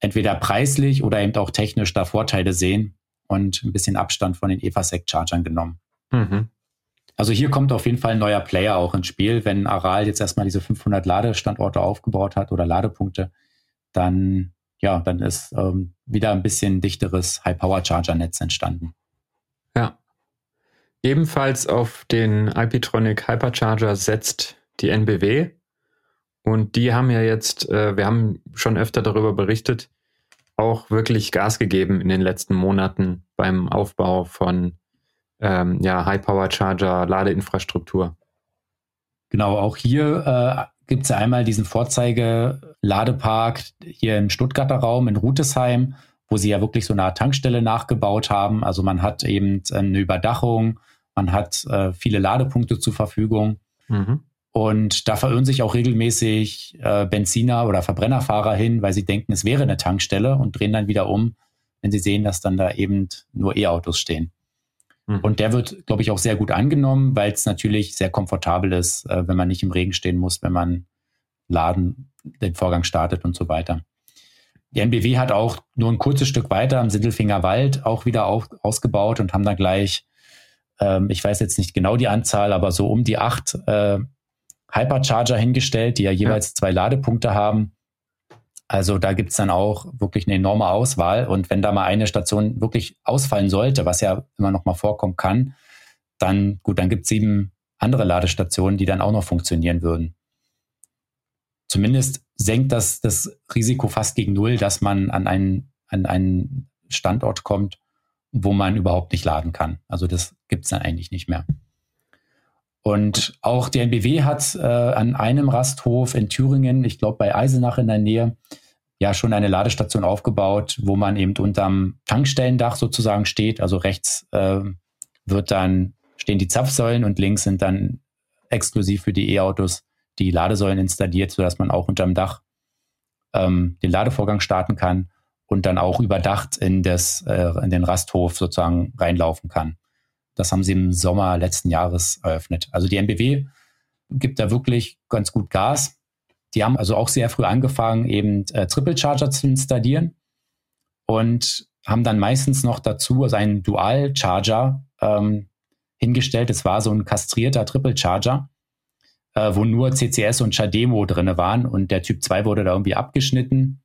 entweder preislich oder eben auch technisch da Vorteile sehen und ein bisschen Abstand von den EVASEC-Chargern genommen. Mhm. Also hier kommt auf jeden Fall ein neuer Player auch ins Spiel. Wenn Aral jetzt erstmal diese 500 Ladestandorte aufgebaut hat oder Ladepunkte, dann ja, dann ist ähm, wieder ein bisschen dichteres High-Power-Charger-Netz entstanden. Ja. Ebenfalls auf den Alpitronic Hypercharger setzt die NBW. Und die haben ja jetzt, äh, wir haben schon öfter darüber berichtet, auch wirklich Gas gegeben in den letzten Monaten beim Aufbau von ähm, ja, High-Power-Charger, Ladeinfrastruktur. Genau, auch hier äh, gibt es ja einmal diesen Vorzeige-Ladepark hier im Stuttgarter Raum in Rutesheim, wo sie ja wirklich so eine Art Tankstelle nachgebaut haben. Also man hat eben eine Überdachung, man hat äh, viele Ladepunkte zur Verfügung. Mhm. Und da verirren sich auch regelmäßig äh, Benziner oder Verbrennerfahrer hin, weil sie denken, es wäre eine Tankstelle und drehen dann wieder um, wenn sie sehen, dass dann da eben nur E-Autos stehen. Mhm. Und der wird, glaube ich, auch sehr gut angenommen, weil es natürlich sehr komfortabel ist, äh, wenn man nicht im Regen stehen muss, wenn man Laden den Vorgang startet und so weiter. Die NBW hat auch nur ein kurzes Stück weiter am Sindelfinger Wald auch wieder auf, ausgebaut und haben da gleich, ähm, ich weiß jetzt nicht genau die Anzahl, aber so um die acht äh, Hypercharger hingestellt, die ja jeweils ja. zwei Ladepunkte haben. Also da gibt's dann auch wirklich eine enorme Auswahl. Und wenn da mal eine Station wirklich ausfallen sollte, was ja immer noch mal vorkommen kann, dann gut, dann gibt's sieben andere Ladestationen, die dann auch noch funktionieren würden. Zumindest senkt das das Risiko fast gegen null, dass man an einen, an einen Standort kommt, wo man überhaupt nicht laden kann. Also das gibt's dann eigentlich nicht mehr. Und auch der NBW hat äh, an einem Rasthof in Thüringen, ich glaube bei Eisenach in der Nähe, ja schon eine Ladestation aufgebaut, wo man eben unterm Tankstellendach sozusagen steht. Also rechts äh, wird dann stehen die Zapfsäulen und links sind dann exklusiv für die E-Autos die Ladesäulen installiert, sodass man auch unterm Dach ähm, den Ladevorgang starten kann und dann auch überdacht in, das, äh, in den Rasthof sozusagen reinlaufen kann. Das haben sie im Sommer letzten Jahres eröffnet. Also die MBW gibt da wirklich ganz gut Gas. Die haben also auch sehr früh angefangen, eben äh, Triple Charger zu installieren und haben dann meistens noch dazu also einen Dual Charger ähm, hingestellt. Es war so ein kastrierter Triple Charger, äh, wo nur CCS und Chademo drinne waren und der Typ 2 wurde da irgendwie abgeschnitten.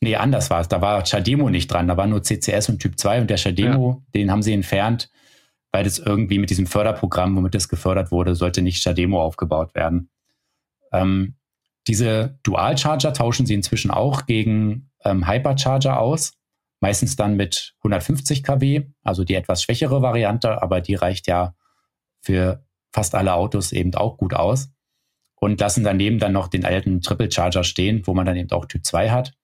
Nee, anders war es. Da war Chademo nicht dran. Da war nur CCS und Typ 2 und der Chademo, ja. den haben sie entfernt, weil das irgendwie mit diesem Förderprogramm, womit das gefördert wurde, sollte nicht Chademo aufgebaut werden. Ähm, diese Dual-Charger tauschen sie inzwischen auch gegen ähm, Hypercharger aus. Meistens dann mit 150 kW, also die etwas schwächere Variante, aber die reicht ja für fast alle Autos eben auch gut aus. Und lassen daneben dann noch den alten Triple Charger stehen, wo man dann eben auch Typ 2 hat.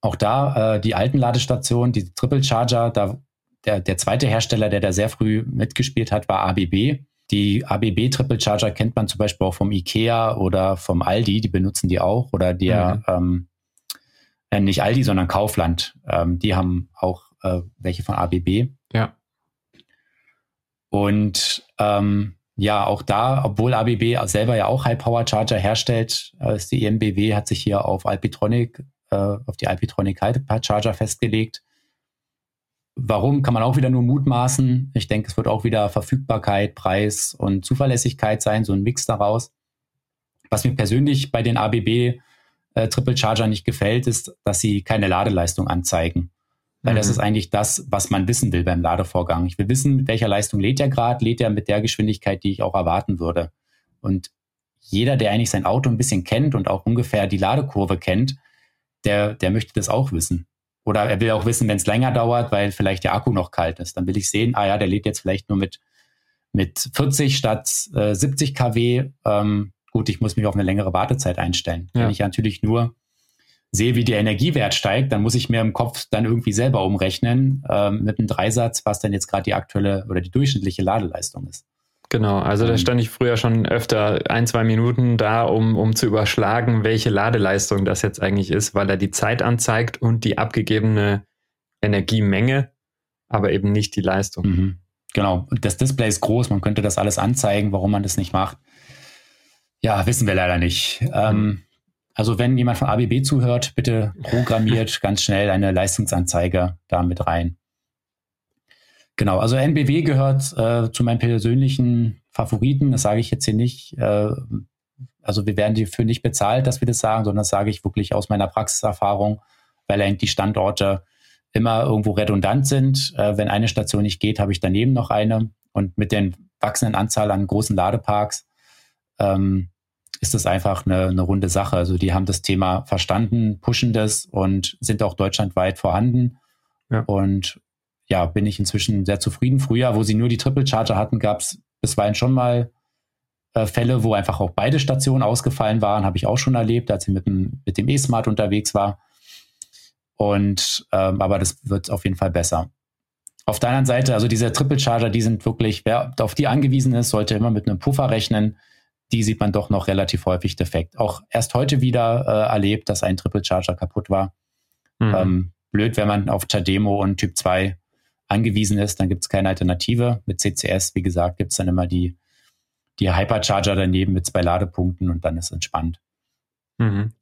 Auch da äh, die alten Ladestationen, die Triple Charger, da der, der zweite Hersteller, der da sehr früh mitgespielt hat, war ABB. Die ABB Triple Charger kennt man zum Beispiel auch vom IKEA oder vom Aldi, die benutzen die auch. Oder der, mhm. ähm, äh, nicht Aldi, sondern Kaufland. Ähm, die haben auch äh, welche von ABB. Ja. Und ähm, ja, auch da, obwohl ABB selber ja auch High Power Charger herstellt, äh, ist die EMBW, hat sich hier auf Alpitronic, äh, auf die Alpitronic High Power Charger festgelegt. Warum kann man auch wieder nur mutmaßen? Ich denke, es wird auch wieder Verfügbarkeit, Preis und Zuverlässigkeit sein, so ein Mix daraus. Was mir persönlich bei den ABB äh, Triple Charger nicht gefällt, ist, dass sie keine Ladeleistung anzeigen. Weil mhm. das ist eigentlich das, was man wissen will beim Ladevorgang. Ich will wissen, mit welcher Leistung lädt er gerade, lädt er mit der Geschwindigkeit, die ich auch erwarten würde. Und jeder, der eigentlich sein Auto ein bisschen kennt und auch ungefähr die Ladekurve kennt, der, der möchte das auch wissen. Oder er will auch wissen, wenn es länger dauert, weil vielleicht der Akku noch kalt ist. Dann will ich sehen, ah ja, der lädt jetzt vielleicht nur mit, mit 40 statt äh, 70 kW. Ähm, gut, ich muss mich auf eine längere Wartezeit einstellen. Ja. Wenn ich natürlich nur sehe, wie der Energiewert steigt, dann muss ich mir im Kopf dann irgendwie selber umrechnen ähm, mit einem Dreisatz, was dann jetzt gerade die aktuelle oder die durchschnittliche Ladeleistung ist. Genau, also da ähm. stand ich früher schon öfter ein, zwei Minuten da, um, um zu überschlagen, welche Ladeleistung das jetzt eigentlich ist, weil er die Zeit anzeigt und die abgegebene Energiemenge, aber eben nicht die Leistung. Mhm. Genau, und das Display ist groß, man könnte das alles anzeigen, warum man das nicht macht. Ja, wissen wir leider nicht. Ähm, also wenn jemand von ABB zuhört, bitte programmiert [laughs] ganz schnell eine Leistungsanzeige da mit rein. Genau, also NBW gehört äh, zu meinen persönlichen Favoriten. Das sage ich jetzt hier nicht. Äh, also wir werden dafür nicht bezahlt, dass wir das sagen, sondern das sage ich wirklich aus meiner Praxiserfahrung, weil die Standorte immer irgendwo redundant sind. Äh, wenn eine Station nicht geht, habe ich daneben noch eine. Und mit der wachsenden Anzahl an großen Ladeparks ähm, ist das einfach eine, eine runde Sache. Also die haben das Thema verstanden, pushen das und sind auch deutschlandweit vorhanden. Ja. Und ja, bin ich inzwischen sehr zufrieden. Früher, wo sie nur die Triple Charger hatten, gab es bisweilen schon mal äh, Fälle, wo einfach auch beide Stationen ausgefallen waren, habe ich auch schon erlebt, als ich mit dem mit dem E-Smart unterwegs war. Und ähm, aber das wird auf jeden Fall besser. Auf der anderen Seite, also diese Triple Charger, die sind wirklich, wer auf die angewiesen ist, sollte immer mit einem Puffer rechnen. Die sieht man doch noch relativ häufig defekt. Auch erst heute wieder äh, erlebt, dass ein Triple Charger kaputt war. Mhm. Ähm, blöd, wenn man auf Tademo und Typ 2 angewiesen ist, dann gibt es keine Alternative. Mit CCS, wie gesagt, gibt es dann immer die, die Hypercharger daneben mit zwei Ladepunkten und dann ist entspannt. Mhm.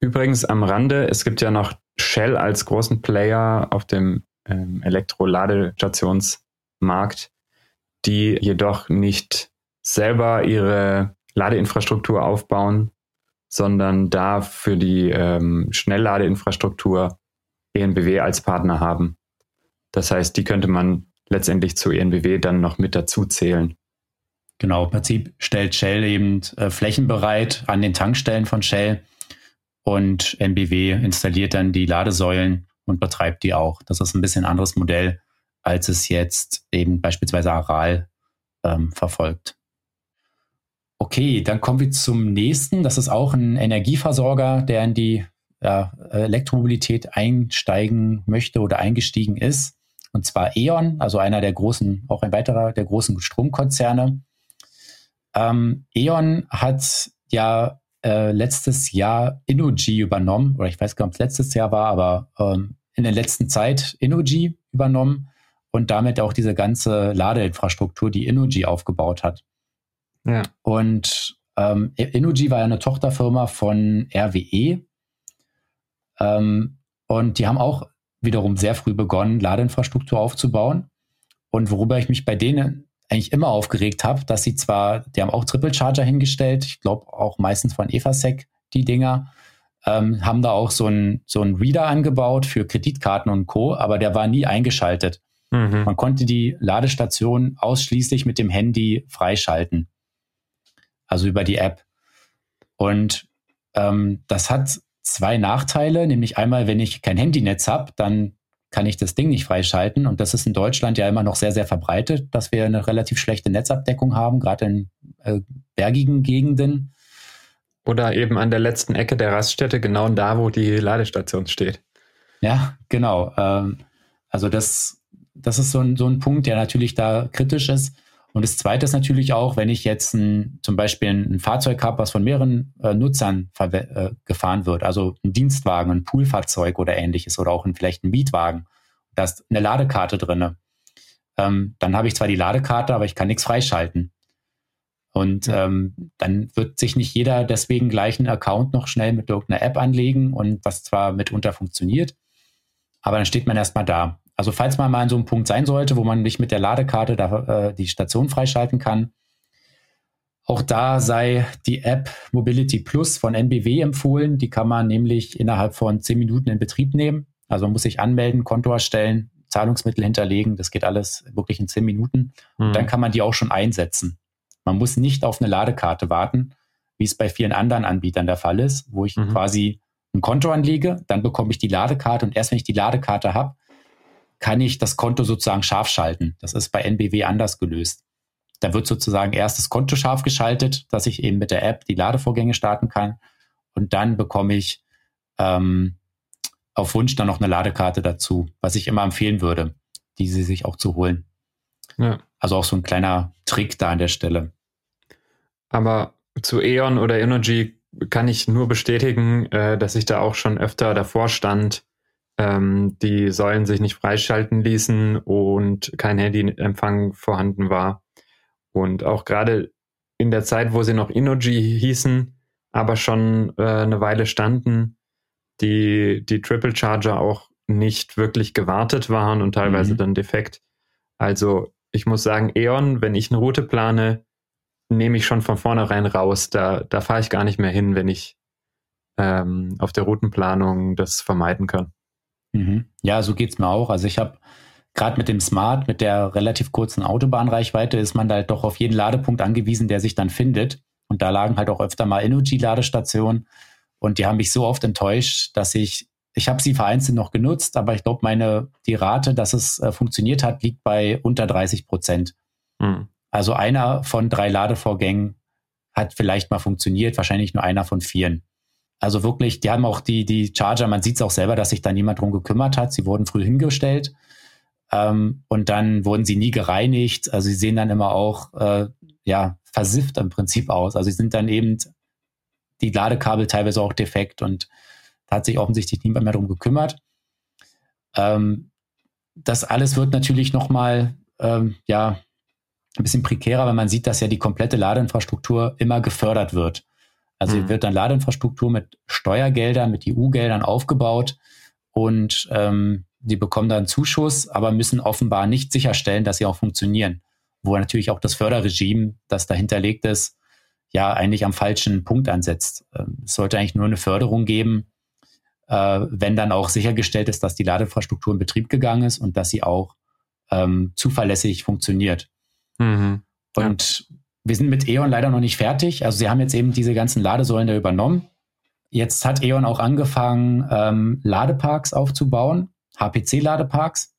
Übrigens am Rande, es gibt ja noch Shell als großen Player auf dem ähm, Elektroladestationsmarkt, die jedoch nicht selber ihre Ladeinfrastruktur aufbauen, sondern da für die ähm, Schnellladeinfrastruktur ENBW als Partner haben. Das heißt, die könnte man letztendlich zu ENBW dann noch mit dazu zählen. Genau, im Prinzip stellt Shell eben äh, Flächen bereit an den Tankstellen von Shell und NBW installiert dann die Ladesäulen und betreibt die auch. Das ist ein bisschen anderes Modell, als es jetzt eben beispielsweise Aral ähm, verfolgt. Okay, dann kommen wir zum nächsten. Das ist auch ein Energieversorger, der in die ja, Elektromobilität einsteigen möchte oder eingestiegen ist. Und zwar E.ON, also einer der großen, auch ein weiterer der großen Stromkonzerne. Ähm, E.ON hat ja äh, letztes Jahr Innogy übernommen, oder ich weiß gar nicht, ob es letztes Jahr war, aber ähm, in der letzten Zeit Innogy übernommen und damit auch diese ganze Ladeinfrastruktur, die Innogy aufgebaut hat. Ja. Und ähm, Innogy war ja eine Tochterfirma von RWE. Ähm, und die haben auch wiederum sehr früh begonnen, Ladeinfrastruktur aufzubauen. Und worüber ich mich bei denen eigentlich immer aufgeregt habe, dass sie zwar, die haben auch Triple Charger hingestellt, ich glaube auch meistens von Evasec, die Dinger, ähm, haben da auch so einen so Reader angebaut für Kreditkarten und Co., aber der war nie eingeschaltet. Mhm. Man konnte die Ladestation ausschließlich mit dem Handy freischalten also über die App. Und ähm, das hat zwei Nachteile, nämlich einmal, wenn ich kein Handynetz habe, dann kann ich das Ding nicht freischalten. Und das ist in Deutschland ja immer noch sehr, sehr verbreitet, dass wir eine relativ schlechte Netzabdeckung haben, gerade in äh, bergigen Gegenden. Oder eben an der letzten Ecke der Raststätte, genau da, wo die Ladestation steht. Ja, genau. Ähm, also das, das ist so ein, so ein Punkt, der natürlich da kritisch ist. Und das Zweite ist natürlich auch, wenn ich jetzt ein, zum Beispiel ein, Fahrzeug habe, was von mehreren äh, Nutzern äh, gefahren wird, also ein Dienstwagen, ein Poolfahrzeug oder ähnliches oder auch ein, vielleicht ein Mietwagen, da ist eine Ladekarte drinne. Ähm, dann habe ich zwar die Ladekarte, aber ich kann nichts freischalten. Und ähm, dann wird sich nicht jeder deswegen gleich einen Account noch schnell mit irgendeiner App anlegen und was zwar mitunter funktioniert, aber dann steht man erstmal da. Also falls man mal an so einem Punkt sein sollte, wo man nicht mit der Ladekarte da, äh, die Station freischalten kann, auch da sei die App Mobility Plus von NBW empfohlen. Die kann man nämlich innerhalb von zehn Minuten in Betrieb nehmen. Also man muss sich anmelden, Konto erstellen, Zahlungsmittel hinterlegen. Das geht alles wirklich in zehn Minuten. Mhm. Und dann kann man die auch schon einsetzen. Man muss nicht auf eine Ladekarte warten, wie es bei vielen anderen Anbietern der Fall ist, wo ich mhm. quasi ein Konto anlege, dann bekomme ich die Ladekarte und erst wenn ich die Ladekarte habe, kann ich das Konto sozusagen scharf schalten. Das ist bei NBW anders gelöst. Da wird sozusagen erst das Konto scharf geschaltet, dass ich eben mit der App die Ladevorgänge starten kann. Und dann bekomme ich ähm, auf Wunsch dann noch eine Ladekarte dazu, was ich immer empfehlen würde, diese sich auch zu holen. Ja. Also auch so ein kleiner Trick da an der Stelle. Aber zu E.ON oder Energy kann ich nur bestätigen, äh, dass ich da auch schon öfter davor stand ähm, die Säulen sich nicht freischalten ließen und kein Handyempfang vorhanden war. Und auch gerade in der Zeit, wo sie noch Inoji hießen, aber schon äh, eine Weile standen, die, die Triple Charger auch nicht wirklich gewartet waren und teilweise mhm. dann defekt. Also ich muss sagen, E.ON, wenn ich eine Route plane, nehme ich schon von vornherein raus. Da, da fahre ich gar nicht mehr hin, wenn ich ähm, auf der Routenplanung das vermeiden kann. Mhm. Ja, so geht's mir auch. Also ich habe gerade mit dem Smart, mit der relativ kurzen Autobahnreichweite, ist man da halt doch auf jeden Ladepunkt angewiesen, der sich dann findet. Und da lagen halt auch öfter mal Energy-Ladestationen. Und die haben mich so oft enttäuscht, dass ich, ich habe sie vereinzelt noch genutzt, aber ich glaube, meine, die Rate, dass es äh, funktioniert hat, liegt bei unter 30 Prozent. Mhm. Also einer von drei Ladevorgängen hat vielleicht mal funktioniert, wahrscheinlich nur einer von vieren. Also wirklich, die haben auch die, die Charger, man sieht es auch selber, dass sich da niemand drum gekümmert hat. Sie wurden früh hingestellt ähm, und dann wurden sie nie gereinigt. Also sie sehen dann immer auch äh, ja versifft im Prinzip aus. Also sie sind dann eben die Ladekabel teilweise auch defekt und da hat sich offensichtlich niemand mehr drum gekümmert. Ähm, das alles wird natürlich nochmal, ähm, ja, ein bisschen prekärer, weil man sieht, dass ja die komplette Ladeinfrastruktur immer gefördert wird. Also mhm. wird dann Ladeinfrastruktur mit Steuergeldern, mit EU-Geldern aufgebaut und ähm, die bekommen dann Zuschuss, aber müssen offenbar nicht sicherstellen, dass sie auch funktionieren. Wo natürlich auch das Förderregime, das dahinterlegt ist, ja eigentlich am falschen Punkt ansetzt. Ähm, es sollte eigentlich nur eine Förderung geben, äh, wenn dann auch sichergestellt ist, dass die Ladeinfrastruktur in Betrieb gegangen ist und dass sie auch ähm, zuverlässig funktioniert. Mhm. Und ja. Wir sind mit E.ON leider noch nicht fertig. Also sie haben jetzt eben diese ganzen Ladesäulen da übernommen. Jetzt hat E.ON auch angefangen, ähm, Ladeparks aufzubauen, HPC-Ladeparks.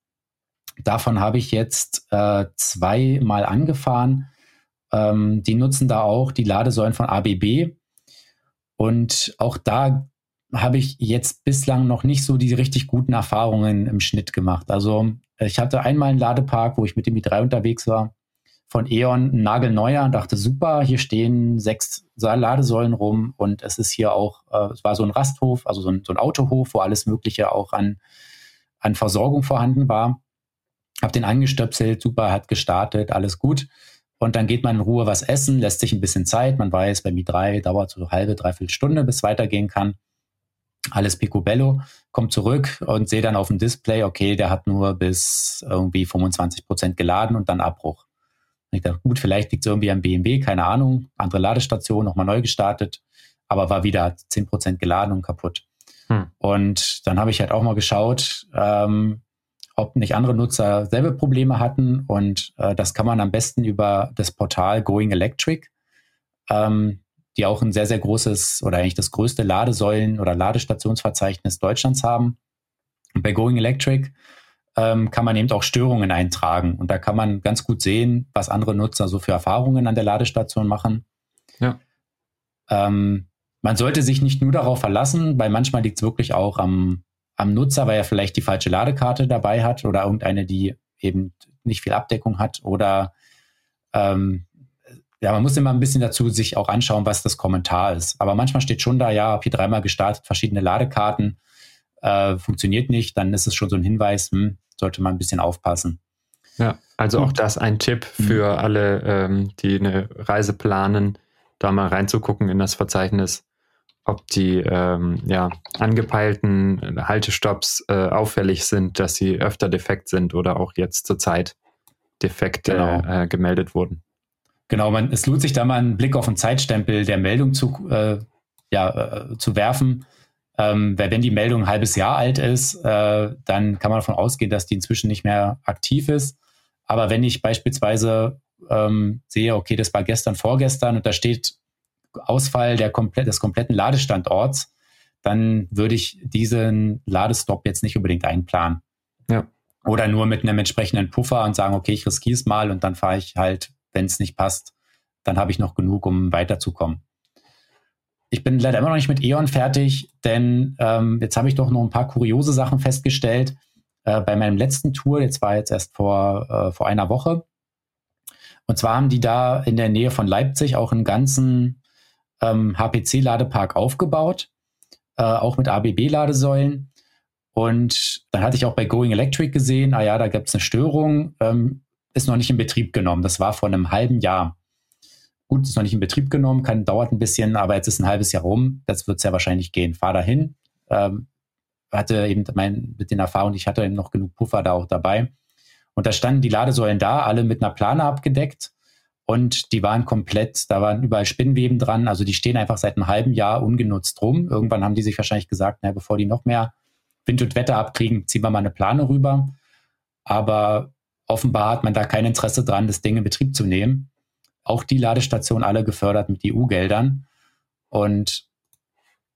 Davon habe ich jetzt äh, zweimal angefahren. Ähm, die nutzen da auch die Ladesäulen von ABB. Und auch da habe ich jetzt bislang noch nicht so die richtig guten Erfahrungen im Schnitt gemacht. Also ich hatte einmal einen Ladepark, wo ich mit dem i3 unterwegs war, von E.ON, nagelneuer, dachte super, hier stehen sechs Ladesäulen rum und es ist hier auch, äh, es war so ein Rasthof, also so ein, so ein Autohof, wo alles Mögliche auch an, an Versorgung vorhanden war. Hab den angestöpselt, super, hat gestartet, alles gut. Und dann geht man in Ruhe was essen, lässt sich ein bisschen Zeit. Man weiß, beim i3 dauert so eine halbe, dreiviertel Stunde, bis weitergehen kann. Alles picobello, kommt zurück und sehe dann auf dem Display, okay, der hat nur bis irgendwie 25 Prozent geladen und dann Abbruch. Und ich dachte, gut, vielleicht liegt es irgendwie am BMW, keine Ahnung. Andere Ladestation, nochmal neu gestartet, aber war wieder 10 Prozent geladen und kaputt. Hm. Und dann habe ich halt auch mal geschaut, ähm, ob nicht andere Nutzer selbe Probleme hatten. Und äh, das kann man am besten über das Portal Going Electric, ähm, die auch ein sehr, sehr großes oder eigentlich das größte Ladesäulen- oder Ladestationsverzeichnis Deutschlands haben. Und bei Going Electric ähm, kann man eben auch Störungen eintragen. Und da kann man ganz gut sehen, was andere Nutzer so für Erfahrungen an der Ladestation machen. Ja. Ähm, man sollte sich nicht nur darauf verlassen, weil manchmal liegt es wirklich auch am, am Nutzer, weil er vielleicht die falsche Ladekarte dabei hat oder irgendeine, die eben nicht viel Abdeckung hat oder ähm, ja, man muss immer ein bisschen dazu sich auch anschauen, was das Kommentar ist. Aber manchmal steht schon da, ja, habe hier dreimal gestartet, verschiedene Ladekarten, äh, funktioniert nicht, dann ist es schon so ein Hinweis, hm, sollte man ein bisschen aufpassen. Ja, also auch das ein Tipp mhm. für alle, ähm, die eine Reise planen, da mal reinzugucken in das Verzeichnis, ob die ähm, ja, angepeilten Haltestopps äh, auffällig sind, dass sie öfter defekt sind oder auch jetzt zurzeit Defekte genau. äh, gemeldet wurden. Genau, man, es lohnt sich da mal einen Blick auf den Zeitstempel der Meldung zu, äh, ja, äh, zu werfen. Ähm, wenn die Meldung ein halbes Jahr alt ist, äh, dann kann man davon ausgehen, dass die inzwischen nicht mehr aktiv ist. Aber wenn ich beispielsweise ähm, sehe, okay, das war gestern, vorgestern und da steht Ausfall der komplett, des kompletten Ladestandorts, dann würde ich diesen Ladestopp jetzt nicht unbedingt einplanen. Ja. Oder nur mit einem entsprechenden Puffer und sagen, okay, ich riskiere es mal und dann fahre ich halt, wenn es nicht passt, dann habe ich noch genug, um weiterzukommen. Ich bin leider immer noch nicht mit E.ON fertig, denn ähm, jetzt habe ich doch noch ein paar kuriose Sachen festgestellt. Äh, bei meinem letzten Tour, jetzt war jetzt erst vor, äh, vor einer Woche. Und zwar haben die da in der Nähe von Leipzig auch einen ganzen ähm, HPC-Ladepark aufgebaut, äh, auch mit ABB-Ladesäulen. Und dann hatte ich auch bei Going Electric gesehen, ah ja, da gibt es eine Störung, ähm, ist noch nicht in Betrieb genommen. Das war vor einem halben Jahr gut, ist noch nicht in Betrieb genommen, kann, dauert ein bisschen, aber jetzt ist ein halbes Jahr rum, das wird es ja wahrscheinlich gehen. Fahr dahin, ähm, hatte eben mein, mit den Erfahrungen, ich hatte eben noch genug Puffer da auch dabei. Und da standen die Ladesäulen da, alle mit einer Plane abgedeckt und die waren komplett, da waren überall Spinnweben dran, also die stehen einfach seit einem halben Jahr ungenutzt rum. Irgendwann haben die sich wahrscheinlich gesagt, na, bevor die noch mehr Wind und Wetter abkriegen, ziehen wir mal eine Plane rüber. Aber offenbar hat man da kein Interesse dran, das Ding in Betrieb zu nehmen auch die Ladestationen alle gefördert mit EU-Geldern. Und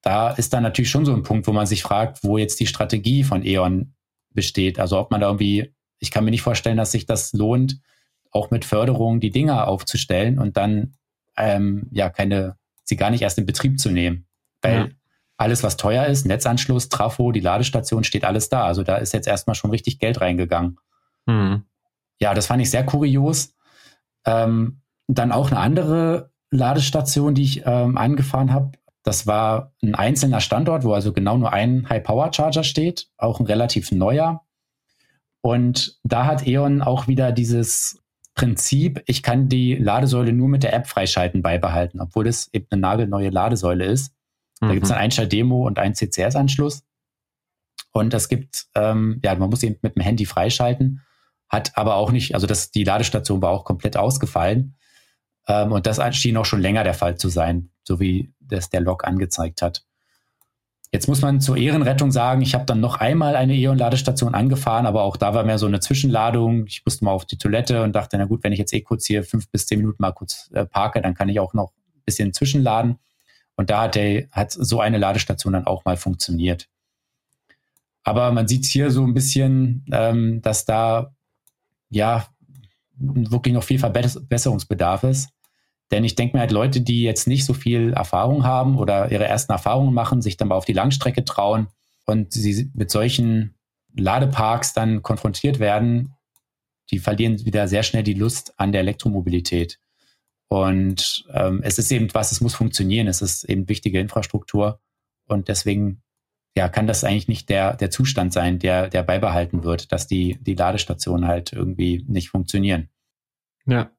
da ist dann natürlich schon so ein Punkt, wo man sich fragt, wo jetzt die Strategie von E.ON besteht. Also ob man da irgendwie, ich kann mir nicht vorstellen, dass sich das lohnt, auch mit Förderung die Dinger aufzustellen und dann ähm, ja keine, sie gar nicht erst in Betrieb zu nehmen. Weil ja. alles, was teuer ist, Netzanschluss, Trafo, die Ladestation, steht alles da. Also da ist jetzt erstmal schon richtig Geld reingegangen. Mhm. Ja, das fand ich sehr kurios. Ähm, dann auch eine andere Ladestation, die ich ähm, angefahren habe. Das war ein einzelner Standort, wo also genau nur ein High-Power-Charger steht, auch ein relativ neuer. Und da hat E.ON auch wieder dieses Prinzip, ich kann die Ladesäule nur mit der App freischalten, beibehalten, obwohl es eben eine nagelneue Ladesäule ist. Da mhm. gibt es einen Einschalt-Demo und einen CCS-Anschluss. Und es gibt, ähm, ja, man muss eben mit dem Handy freischalten, hat aber auch nicht, also das, die Ladestation war auch komplett ausgefallen. Ähm, und das schien auch schon länger der Fall zu sein, so wie das der Log angezeigt hat. Jetzt muss man zur Ehrenrettung sagen, ich habe dann noch einmal eine E.ON-Ladestation angefahren, aber auch da war mehr so eine Zwischenladung. Ich musste mal auf die Toilette und dachte, na gut, wenn ich jetzt eh kurz hier fünf bis zehn Minuten mal kurz äh, parke, dann kann ich auch noch ein bisschen zwischenladen. Und da hat, der, hat so eine Ladestation dann auch mal funktioniert. Aber man sieht hier so ein bisschen, ähm, dass da ja wirklich noch viel Verbesserungsbedarf ist. Denn ich denke mir halt, Leute, die jetzt nicht so viel Erfahrung haben oder ihre ersten Erfahrungen machen, sich dann mal auf die Langstrecke trauen und sie mit solchen Ladeparks dann konfrontiert werden, die verlieren wieder sehr schnell die Lust an der Elektromobilität. Und ähm, es ist eben was, es muss funktionieren, es ist eben wichtige Infrastruktur. Und deswegen ja, kann das eigentlich nicht der, der Zustand sein, der, der beibehalten wird, dass die, die Ladestationen halt irgendwie nicht funktionieren. Ja,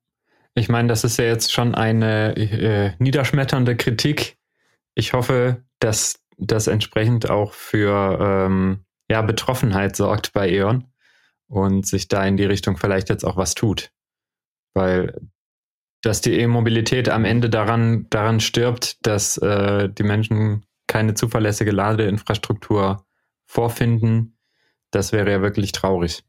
ich meine, das ist ja jetzt schon eine äh, niederschmetternde Kritik. Ich hoffe, dass das entsprechend auch für ähm, ja, Betroffenheit sorgt bei E.ON und sich da in die Richtung vielleicht jetzt auch was tut. Weil dass die E-Mobilität am Ende daran, daran stirbt, dass äh, die Menschen keine zuverlässige Ladeinfrastruktur vorfinden, das wäre ja wirklich traurig.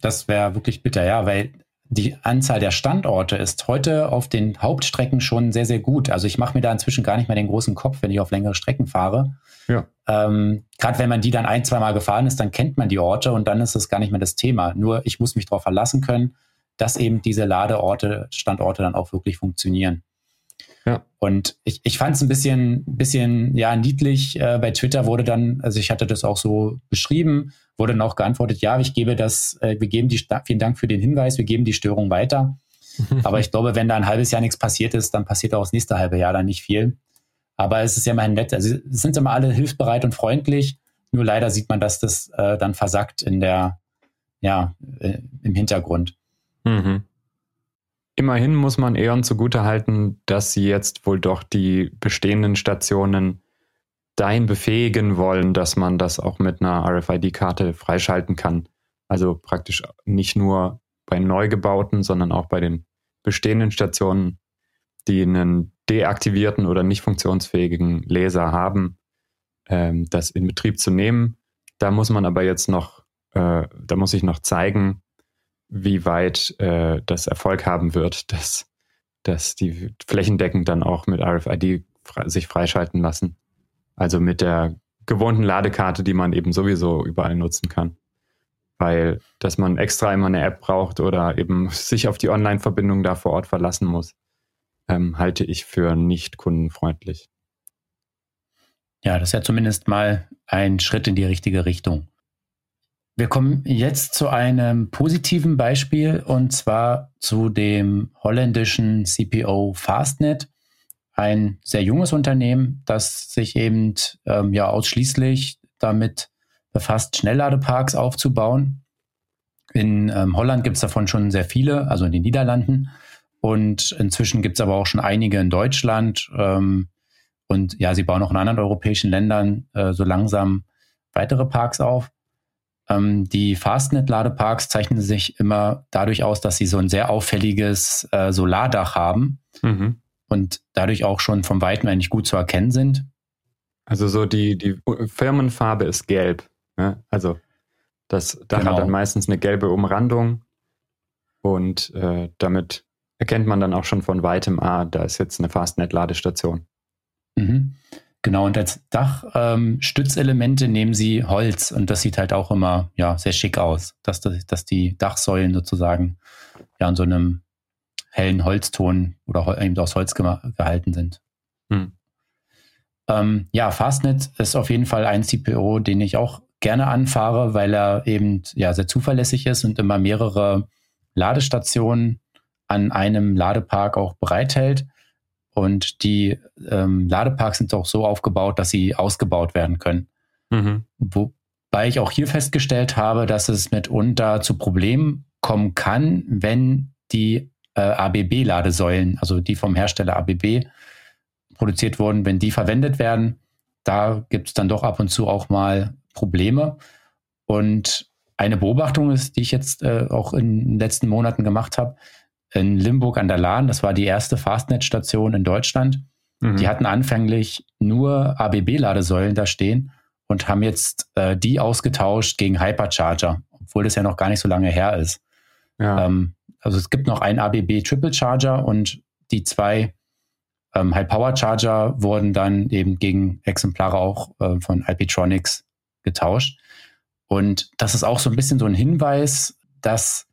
Das wäre wirklich bitter, ja, weil die Anzahl der Standorte ist heute auf den Hauptstrecken schon sehr, sehr gut. Also ich mache mir da inzwischen gar nicht mehr den großen Kopf, wenn ich auf längere Strecken fahre. Ja. Ähm, Gerade wenn man die dann ein, zwei Mal gefahren ist, dann kennt man die Orte und dann ist das gar nicht mehr das Thema. Nur ich muss mich darauf verlassen können, dass eben diese Ladeorte, Standorte dann auch wirklich funktionieren. Ja. Und ich, ich fand es ein bisschen, bisschen ja, niedlich. Äh, bei Twitter wurde dann, also ich hatte das auch so beschrieben, wurde dann auch geantwortet, ja, ich gebe das, äh, wir geben die, vielen Dank für den Hinweis, wir geben die Störung weiter. [laughs] Aber ich glaube, wenn da ein halbes Jahr nichts passiert ist, dann passiert auch das nächste halbe Jahr dann nicht viel. Aber es ist ja mal nett. Also es sind immer alle hilfsbereit und freundlich. Nur leider sieht man, dass das äh, dann versackt in der, ja, äh, im Hintergrund. Mhm. Immerhin muss man E.ON zugutehalten, dass sie jetzt wohl doch die bestehenden Stationen dahin befähigen wollen, dass man das auch mit einer RFID-Karte freischalten kann. Also praktisch nicht nur bei neu gebauten, sondern auch bei den bestehenden Stationen, die einen deaktivierten oder nicht funktionsfähigen Laser haben, ähm, das in Betrieb zu nehmen. Da muss man aber jetzt noch, äh, da muss ich noch zeigen, wie weit äh, das Erfolg haben wird, [laughs] dass, dass die flächendeckend dann auch mit RFID fre sich freischalten lassen. Also mit der gewohnten Ladekarte, die man eben sowieso überall nutzen kann. Weil, dass man extra immer eine App braucht oder eben [laughs] sich auf die Online-Verbindung da vor Ort verlassen muss, ähm, halte ich für nicht kundenfreundlich. Ja, das ist ja zumindest mal ein Schritt in die richtige Richtung. Wir kommen jetzt zu einem positiven Beispiel und zwar zu dem holländischen CPO Fastnet, ein sehr junges Unternehmen, das sich eben ähm, ja ausschließlich damit befasst, Schnellladeparks aufzubauen. In ähm, Holland gibt es davon schon sehr viele, also in den Niederlanden. Und inzwischen gibt es aber auch schon einige in Deutschland. Ähm, und ja, sie bauen auch in anderen europäischen Ländern äh, so langsam weitere Parks auf. Ähm, die Fastnet-Ladeparks zeichnen sich immer dadurch aus, dass sie so ein sehr auffälliges äh, Solardach haben mhm. und dadurch auch schon vom Weiten eigentlich gut zu erkennen sind. Also so die, die Firmenfarbe ist gelb. Ne? Also das Dach genau. hat dann meistens eine gelbe Umrandung und äh, damit erkennt man dann auch schon von weitem, ah, da ist jetzt eine Fastnet-Ladestation. Mhm. Genau, und als Dachstützelemente ähm, nehmen sie Holz und das sieht halt auch immer ja, sehr schick aus, dass, dass die Dachsäulen sozusagen ja in so einem hellen Holzton oder eben aus Holz gehalten sind. Hm. Ähm, ja, Fastnet ist auf jeden Fall ein CPO, den ich auch gerne anfahre, weil er eben ja sehr zuverlässig ist und immer mehrere Ladestationen an einem Ladepark auch bereithält. Und die ähm, Ladeparks sind auch so aufgebaut, dass sie ausgebaut werden können. Mhm. Wobei ich auch hier festgestellt habe, dass es mitunter zu Problemen kommen kann, wenn die äh, ABB-Ladesäulen, also die vom Hersteller ABB produziert wurden, wenn die verwendet werden, da gibt es dann doch ab und zu auch mal Probleme. Und eine Beobachtung ist, die ich jetzt äh, auch in den letzten Monaten gemacht habe, in Limburg an der Lahn, das war die erste Fastnet-Station in Deutschland. Mhm. Die hatten anfänglich nur ABB-Ladesäulen da stehen und haben jetzt äh, die ausgetauscht gegen Hypercharger, obwohl das ja noch gar nicht so lange her ist. Ja. Ähm, also es gibt noch einen ABB Triple Charger und die zwei ähm, High Power Charger wurden dann eben gegen Exemplare auch äh, von Alpitronics getauscht. Und das ist auch so ein bisschen so ein Hinweis, dass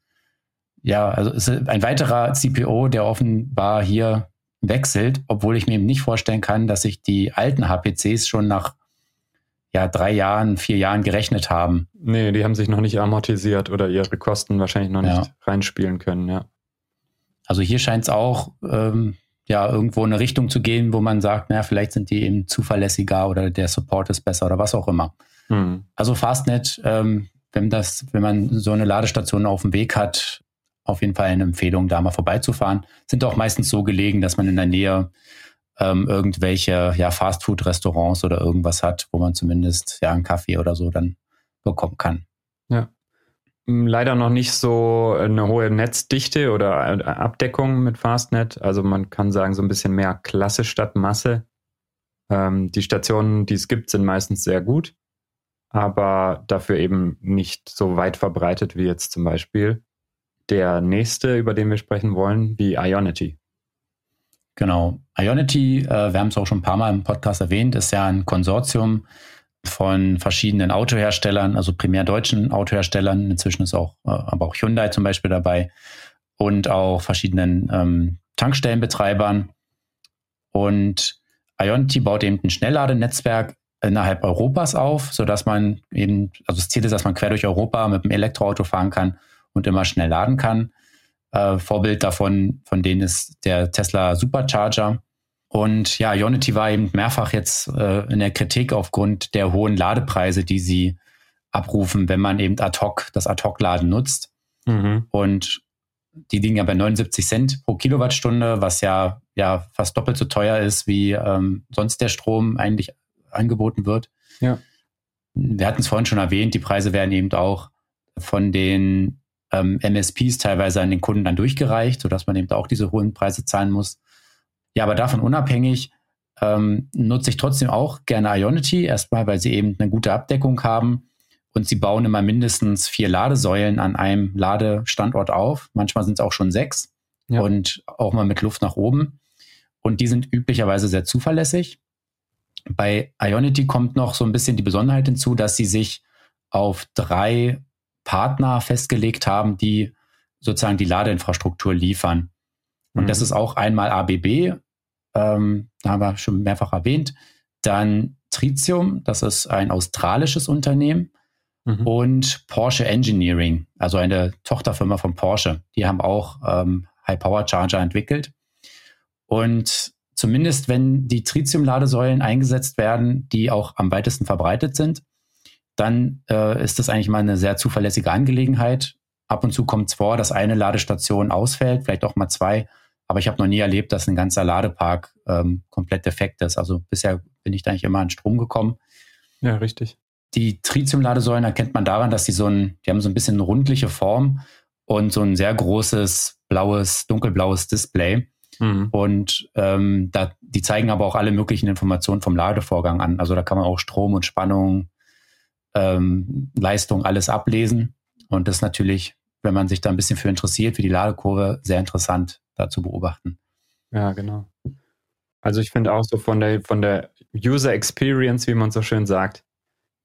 ja, also es ist ein weiterer CPO, der offenbar hier wechselt, obwohl ich mir eben nicht vorstellen kann, dass sich die alten HPCs schon nach ja, drei Jahren, vier Jahren gerechnet haben. Nee, die haben sich noch nicht amortisiert oder ihre Kosten wahrscheinlich noch ja. nicht reinspielen können, ja. Also hier scheint es auch ähm, ja irgendwo eine Richtung zu gehen, wo man sagt, naja, vielleicht sind die eben zuverlässiger oder der Support ist besser oder was auch immer. Mhm. Also Fastnet, ähm, wenn das, wenn man so eine Ladestation auf dem Weg hat, auf jeden Fall eine Empfehlung, da mal vorbeizufahren. Sind auch meistens so gelegen, dass man in der Nähe ähm, irgendwelche ja, Fastfood-Restaurants oder irgendwas hat, wo man zumindest ja einen Kaffee oder so dann bekommen kann. Ja. Hm, leider noch nicht so eine hohe Netzdichte oder äh, Abdeckung mit Fastnet. Also man kann sagen, so ein bisschen mehr Klasse statt Masse. Ähm, die Stationen, die es gibt, sind meistens sehr gut, aber dafür eben nicht so weit verbreitet wie jetzt zum Beispiel der nächste, über den wir sprechen wollen, wie Ionity. Genau. Ionity, äh, wir haben es auch schon ein paar Mal im Podcast erwähnt, ist ja ein Konsortium von verschiedenen Autoherstellern, also primär deutschen Autoherstellern. Inzwischen ist auch, äh, aber auch Hyundai zum Beispiel dabei und auch verschiedenen ähm, Tankstellenbetreibern. Und Ionity baut eben ein Schnellladenetzwerk innerhalb Europas auf, sodass man eben, also das Ziel ist, dass man quer durch Europa mit einem Elektroauto fahren kann und immer schnell laden kann. Äh, Vorbild davon, von denen ist der Tesla Supercharger. Und ja, Ionity war eben mehrfach jetzt äh, in der Kritik aufgrund der hohen Ladepreise, die sie abrufen, wenn man eben ad hoc das Ad-Hoc-Laden nutzt. Mhm. Und die liegen ja bei 79 Cent pro Kilowattstunde, was ja, ja fast doppelt so teuer ist, wie ähm, sonst der Strom eigentlich angeboten wird. Ja. Wir hatten es vorhin schon erwähnt, die Preise werden eben auch von den ähm, MSPs teilweise an den Kunden dann durchgereicht, sodass man eben auch diese hohen Preise zahlen muss. Ja, aber davon unabhängig ähm, nutze ich trotzdem auch gerne Ionity, erstmal, weil sie eben eine gute Abdeckung haben und sie bauen immer mindestens vier Ladesäulen an einem Ladestandort auf. Manchmal sind es auch schon sechs ja. und auch mal mit Luft nach oben. Und die sind üblicherweise sehr zuverlässig. Bei Ionity kommt noch so ein bisschen die Besonderheit hinzu, dass sie sich auf drei Partner festgelegt haben, die sozusagen die Ladeinfrastruktur liefern. Und mhm. das ist auch einmal ABB, ähm, da haben wir schon mehrfach erwähnt, dann Tritium, das ist ein australisches Unternehmen, mhm. und Porsche Engineering, also eine Tochterfirma von Porsche. Die haben auch ähm, High-Power-Charger entwickelt. Und zumindest wenn die Tritium-Ladesäulen eingesetzt werden, die auch am weitesten verbreitet sind, dann äh, ist das eigentlich mal eine sehr zuverlässige Angelegenheit. Ab und zu kommt es vor, dass eine Ladestation ausfällt, vielleicht auch mal zwei. Aber ich habe noch nie erlebt, dass ein ganzer Ladepark ähm, komplett defekt ist. Also bisher bin ich da eigentlich immer an Strom gekommen. Ja, richtig. Die Tritium-Ladesäulen erkennt man daran, dass die so ein, die haben so ein bisschen eine rundliche Form und so ein sehr großes blaues, dunkelblaues Display. Mhm. Und ähm, da, die zeigen aber auch alle möglichen Informationen vom Ladevorgang an. Also da kann man auch Strom und Spannung, ähm, Leistung alles ablesen. Und das natürlich, wenn man sich da ein bisschen für interessiert, für die Ladekurve, sehr interessant da zu beobachten. Ja, genau. Also ich finde auch so von der, von der User Experience, wie man so schön sagt,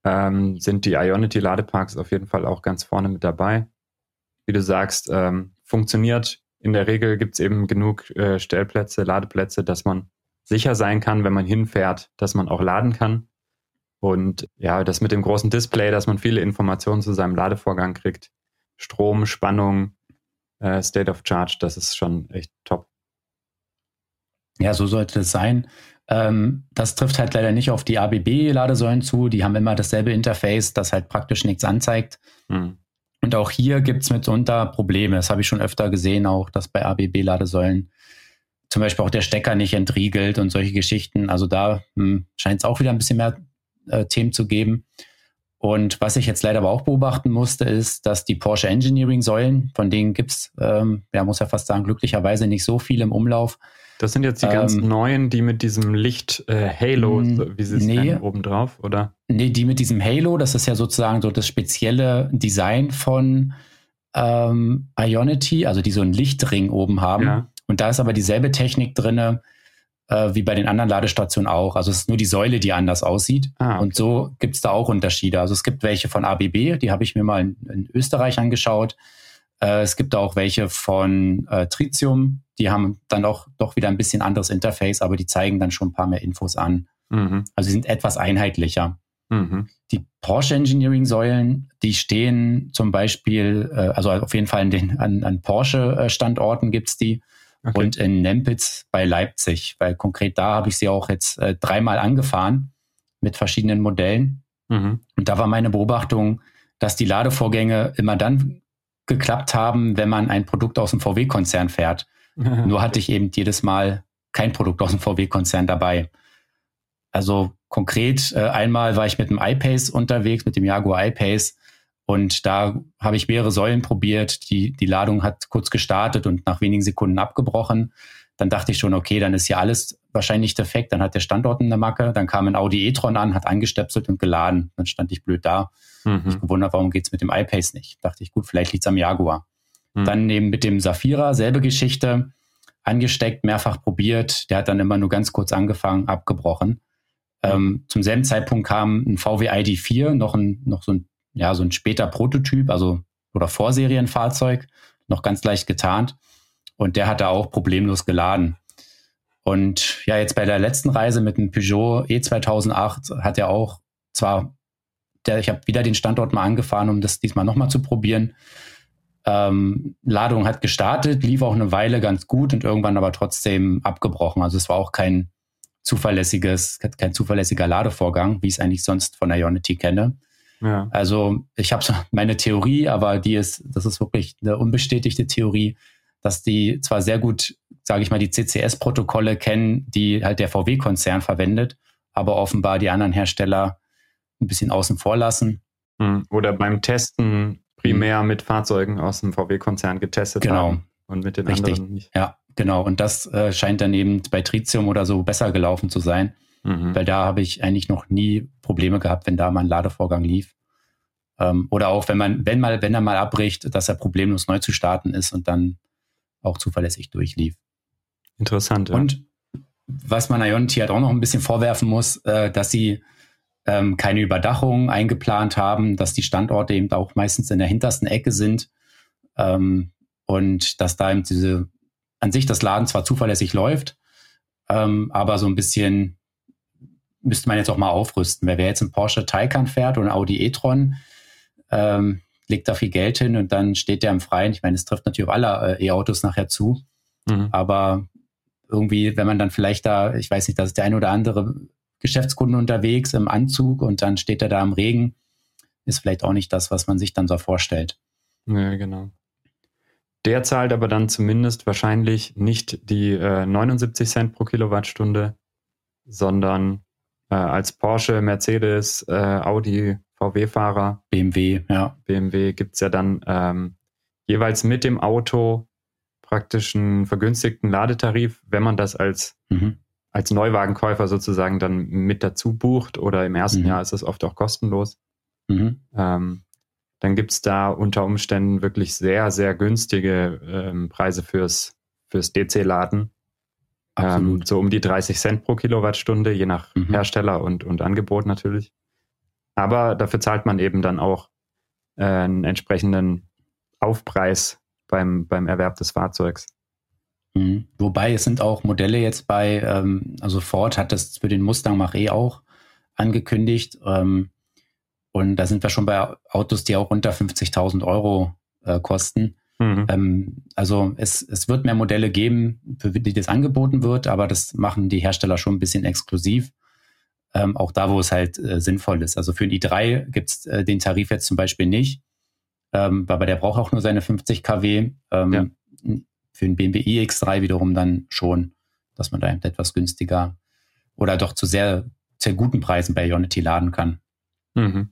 ähm, sind die Ionity Ladeparks auf jeden Fall auch ganz vorne mit dabei. Wie du sagst, ähm, funktioniert. In der Regel gibt es eben genug äh, Stellplätze, Ladeplätze, dass man sicher sein kann, wenn man hinfährt, dass man auch laden kann. Und ja, das mit dem großen Display, dass man viele Informationen zu seinem Ladevorgang kriegt. Strom, Spannung, äh, State of Charge, das ist schon echt top. Ja, so sollte es sein. Ähm, das trifft halt leider nicht auf die ABB-Ladesäulen zu. Die haben immer dasselbe Interface, das halt praktisch nichts anzeigt. Mhm. Und auch hier gibt es mitunter Probleme. Das habe ich schon öfter gesehen, auch dass bei ABB-Ladesäulen zum Beispiel auch der Stecker nicht entriegelt und solche Geschichten. Also da hm, scheint es auch wieder ein bisschen mehr äh, Themen zu geben. Und was ich jetzt leider aber auch beobachten musste, ist, dass die Porsche Engineering Säulen, von denen gibt's, ähm, ja, muss ja fast sagen, glücklicherweise nicht so viel im Umlauf. Das sind jetzt die ähm, ganz neuen, die mit diesem Licht äh, Halo, wie sie es nee, nennen, obendrauf, oder? Nee, die mit diesem Halo, das ist ja sozusagen so das spezielle Design von ähm, Ionity, also die so einen Lichtring oben haben. Ja. Und da ist aber dieselbe Technik drinne, äh, wie bei den anderen Ladestationen auch. Also es ist nur die Säule, die anders aussieht. Ah, okay. Und so gibt es da auch Unterschiede. Also es gibt welche von ABB, die habe ich mir mal in, in Österreich angeschaut. Äh, es gibt auch welche von äh, Tritium, die haben dann auch doch wieder ein bisschen anderes Interface, aber die zeigen dann schon ein paar mehr Infos an. Mhm. Also sie sind etwas einheitlicher. Mhm. Die Porsche Engineering Säulen, die stehen zum Beispiel, äh, also auf jeden Fall den, an, an Porsche-Standorten gibt es die. Okay. Und in Nempitz bei Leipzig, weil konkret da habe ich sie auch jetzt äh, dreimal angefahren mit verschiedenen Modellen. Mhm. Und da war meine Beobachtung, dass die Ladevorgänge immer dann geklappt haben, wenn man ein Produkt aus dem VW-Konzern fährt. [laughs] Nur hatte ich eben jedes Mal kein Produkt aus dem VW-Konzern dabei. Also konkret, äh, einmal war ich mit dem iPace unterwegs, mit dem Jaguar iPace und da habe ich mehrere Säulen probiert. Die, die Ladung hat kurz gestartet und nach wenigen Sekunden abgebrochen. Dann dachte ich schon, okay, dann ist hier alles wahrscheinlich defekt. Dann hat der Standort eine Macke. Dann kam ein Audi e-tron an, hat angestöpselt und geladen. Dann stand ich blöd da. Mhm. Ich gewundert, warum geht's mit dem iPace nicht? Dachte ich, gut, vielleicht liegt's am Jaguar. Mhm. Dann eben mit dem Safira, selbe Geschichte. Angesteckt, mehrfach probiert. Der hat dann immer nur ganz kurz angefangen, abgebrochen. Ähm, zum selben Zeitpunkt kam ein VW ID4, noch, ein, noch so ein ja, so ein später Prototyp, also oder Vorserienfahrzeug, noch ganz leicht getarnt. Und der hat da auch problemlos geladen. Und ja, jetzt bei der letzten Reise mit dem Peugeot E2008 hat er auch zwar, der, ich habe wieder den Standort mal angefahren, um das diesmal nochmal zu probieren. Ähm, Ladung hat gestartet, lief auch eine Weile ganz gut und irgendwann aber trotzdem abgebrochen. Also es war auch kein zuverlässiges, kein zuverlässiger Ladevorgang, wie ich es eigentlich sonst von Ionity kenne. Ja. Also ich habe [laughs] meine Theorie, aber die ist, das ist wirklich eine unbestätigte Theorie, dass die zwar sehr gut, sage ich mal, die CCS-Protokolle kennen, die halt der VW-Konzern verwendet, aber offenbar die anderen Hersteller ein bisschen außen vor lassen. Hm. Oder beim Testen primär mit Fahrzeugen aus dem VW-Konzern getestet genau. haben und mit den Richtig. anderen nicht. Ja, genau. Und das äh, scheint dann eben bei Tritium oder so besser gelaufen zu sein. Mhm. Weil da habe ich eigentlich noch nie Probleme gehabt, wenn da mal ein Ladevorgang lief. Ähm, oder auch wenn man, wenn mal, wenn er mal abbricht, dass er problemlos neu zu starten ist und dann auch zuverlässig durchlief. Interessant. Ja. Und was man Ionity halt auch noch ein bisschen vorwerfen muss, äh, dass sie ähm, keine Überdachung eingeplant haben, dass die Standorte eben auch meistens in der hintersten Ecke sind ähm, und dass da eben diese an sich das Laden zwar zuverlässig läuft, ähm, aber so ein bisschen müsste man jetzt auch mal aufrüsten. Wer jetzt ein Porsche Taycan fährt oder ein Audi e-tron, ähm, legt da viel Geld hin und dann steht der im Freien. Ich meine, es trifft natürlich auf alle äh, E-Autos nachher zu. Mhm. Aber irgendwie, wenn man dann vielleicht da, ich weiß nicht, da ist der ein oder andere Geschäftskunde unterwegs im Anzug und dann steht er da im Regen, ist vielleicht auch nicht das, was man sich dann so vorstellt. Ja, genau. Der zahlt aber dann zumindest wahrscheinlich nicht die äh, 79 Cent pro Kilowattstunde, sondern äh, als Porsche, Mercedes, äh, Audi, VW-Fahrer. BMW, ja. BMW gibt es ja dann ähm, jeweils mit dem Auto praktisch einen vergünstigten Ladetarif, wenn man das als, mhm. als Neuwagenkäufer sozusagen dann mit dazu bucht oder im ersten mhm. Jahr ist es oft auch kostenlos. Mhm. Ähm, dann gibt es da unter Umständen wirklich sehr, sehr günstige ähm, Preise fürs, fürs DC-Laden. Ähm, so um die 30 Cent pro Kilowattstunde, je nach mhm. Hersteller und, und Angebot natürlich. Aber dafür zahlt man eben dann auch äh, einen entsprechenden Aufpreis beim, beim Erwerb des Fahrzeugs. Mhm. Wobei es sind auch Modelle jetzt bei, ähm, also Ford hat das für den Mustang Mach-E auch angekündigt. Ähm, und da sind wir schon bei Autos, die auch unter 50.000 Euro äh, kosten. Mhm. Ähm, also es, es wird mehr Modelle geben, für die das angeboten wird, aber das machen die Hersteller schon ein bisschen exklusiv. Ähm, auch da, wo es halt äh, sinnvoll ist. Also für den i3 gibt es äh, den Tarif jetzt zum Beispiel nicht, ähm, aber der braucht auch nur seine 50 kW. Ähm, ja. Für den BMW iX3 wiederum dann schon, dass man da etwas günstiger oder doch zu sehr, sehr guten Preisen bei Ionity laden kann. Mhm.